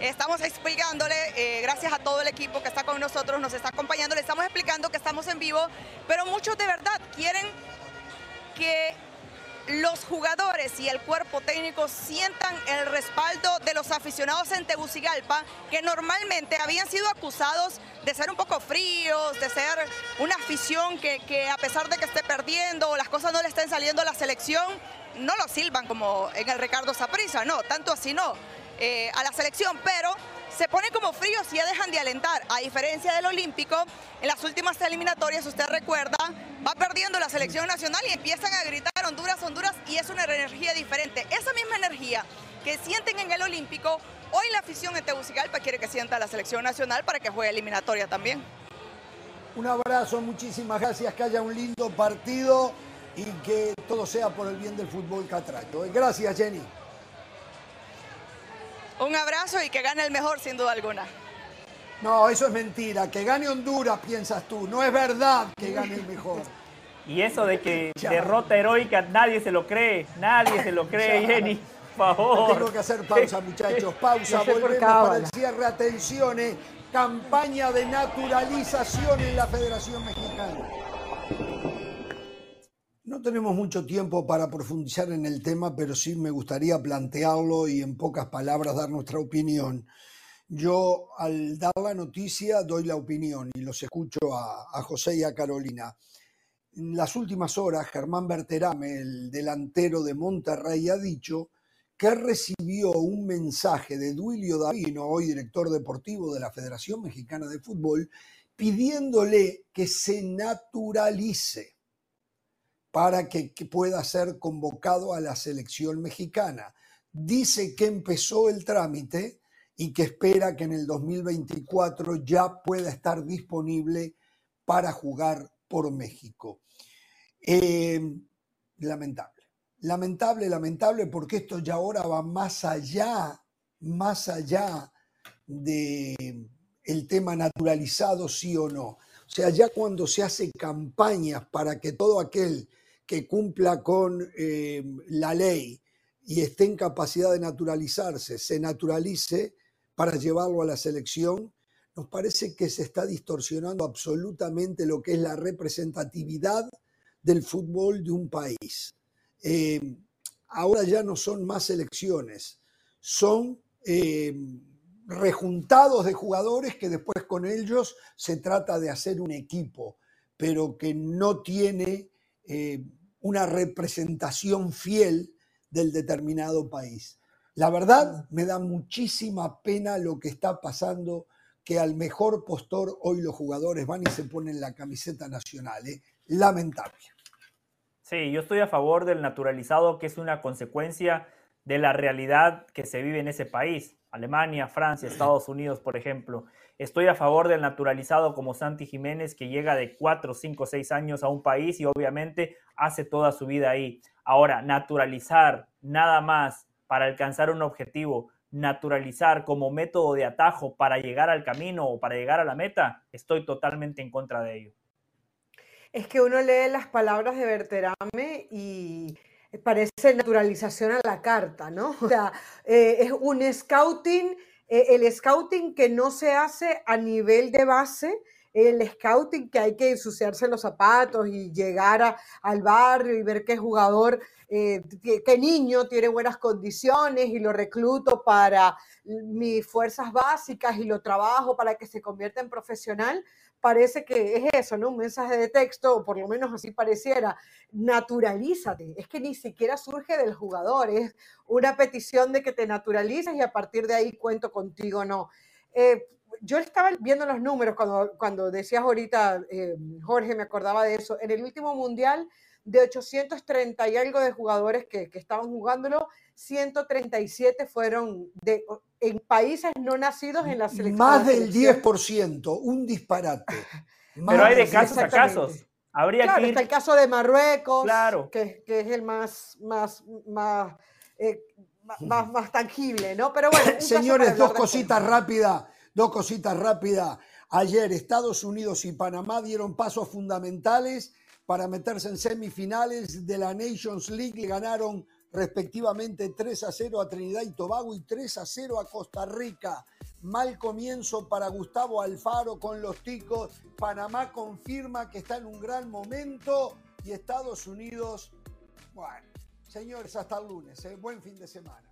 Estamos explicándole, eh, gracias a todo el equipo que está con nosotros, nos está acompañando, le estamos explicando que estamos en vivo, pero muchos de verdad quieren que los jugadores y el cuerpo técnico sientan el respaldo de los aficionados en Tegucigalpa, que normalmente habían sido acusados de ser un poco fríos, de ser una afición que, a pesar de que esté perdiendo o las cosas no le estén saliendo a la selección, no lo silban como en el Ricardo Saprissa, no, tanto así no, eh, a la selección, pero se ponen como fríos y ya dejan de alentar. A diferencia del Olímpico, en las últimas eliminatorias, usted recuerda, va perdiendo la selección nacional y empiezan a gritar Honduras, Honduras, y es una energía diferente. Esa misma energía que sienten en el Olímpico, hoy la afición en Tegucigalpa quiere que sienta la selección nacional para que juegue eliminatoria también. Un abrazo, muchísimas gracias, que haya un lindo partido y que todo sea por el bien del fútbol catracho. Gracias, Jenny. Un abrazo y que gane el mejor, sin duda alguna. No, eso es mentira. Que gane Honduras, piensas tú. No es verdad que gane el mejor. Y eso de que derrota heroica, nadie se lo cree. Nadie se lo cree, Jenny. Por favor. Tengo que hacer pausa, muchachos. Pausa. Volvemos para el cierre. Atenciones. Campaña de naturalización en la Federación Mexicana. No tenemos mucho tiempo para profundizar en el tema, pero sí me gustaría plantearlo y en pocas palabras dar nuestra opinión. Yo al dar la noticia doy la opinión y los escucho a, José y a Carolina. En las últimas horas, Germán Berterame, el delantero de Monterrey, ha dicho que recibió un mensaje de Duilio Davino, hoy director deportivo de la Federación Mexicana de Fútbol, pidiéndole que se naturalice para que, pueda ser convocado a la selección mexicana. Dice que empezó el trámite y que espera que en el 2024 ya pueda estar disponible para jugar por México. Eh, lamentable, lamentable, lamentable, porque esto ya ahora va más allá, más allá de el tema naturalizado, sí o no. O sea, ya cuando se hace campañas para que todo aquel que cumpla con eh, la ley y esté en capacidad de naturalizarse, se naturalice para llevarlo a la selección, nos parece que se está distorsionando absolutamente lo que es la representatividad del fútbol de un país. Eh, ahora ya no son más elecciones, son eh, rejuntados de jugadores que después con ellos se trata de hacer un equipo, pero que no tiene eh, una representación fiel del determinado país. La verdad, me da muchísima pena lo que está pasando, que al mejor postor hoy los jugadores van y se ponen la camiseta nacional. ¿eh? Lamentable. Sí, yo estoy a favor del naturalizado, que es una consecuencia de la realidad que se vive en ese país. Alemania, Francia, Estados Unidos, por ejemplo. Estoy a favor del naturalizado como Santi Jiménez, que llega de 4, 5, 6 años a un país y obviamente hace toda su vida ahí. Ahora, naturalizar nada más para alcanzar un objetivo, naturalizar como método de atajo para llegar al camino o para llegar a la meta, estoy totalmente en contra de ello. Es que uno lee las palabras de Berterame y parece naturalización a la carta, ¿no? O sea, eh, es un scouting, eh, el scouting que no se hace a nivel de base, el scouting que hay que ensuciarse los zapatos y llegar al barrio y ver qué jugador, eh, qué niño tiene buenas condiciones y lo recluto para mis fuerzas básicas y lo trabajo para que se convierta en profesional parece que es eso, ¿no? Un mensaje de texto, o por lo menos así pareciera, naturalízate. Es que ni siquiera surge del jugador, es una petición de que te naturalices y a partir de ahí cuento contigo, no. Eh, yo estaba viendo los números cuando, cuando decías ahorita, eh, Jorge, me acordaba de eso. En el último mundial, de 830 y algo de jugadores que, que estaban jugándolo, 137 fueron de, en países no nacidos en la selección. Más del 10%, un disparate. Pero hay de casos a casos. Habría claro, que está el caso de Marruecos, Claro. que, que es el más, más, más, eh, más, más tangible, ¿no? Pero bueno, Señores, dos cositas rápidas, dos cositas rápidas. Ayer Estados Unidos y Panamá dieron pasos fundamentales para meterse en semifinales de la Nations League. Le ganaron respectivamente 3 a 0 a Trinidad y Tobago y 3 a 0 a Costa Rica. Mal comienzo para Gustavo Alfaro con los ticos. Panamá confirma que está en un gran momento y Estados Unidos, bueno, señores, hasta el lunes. ¿eh? Buen fin de semana.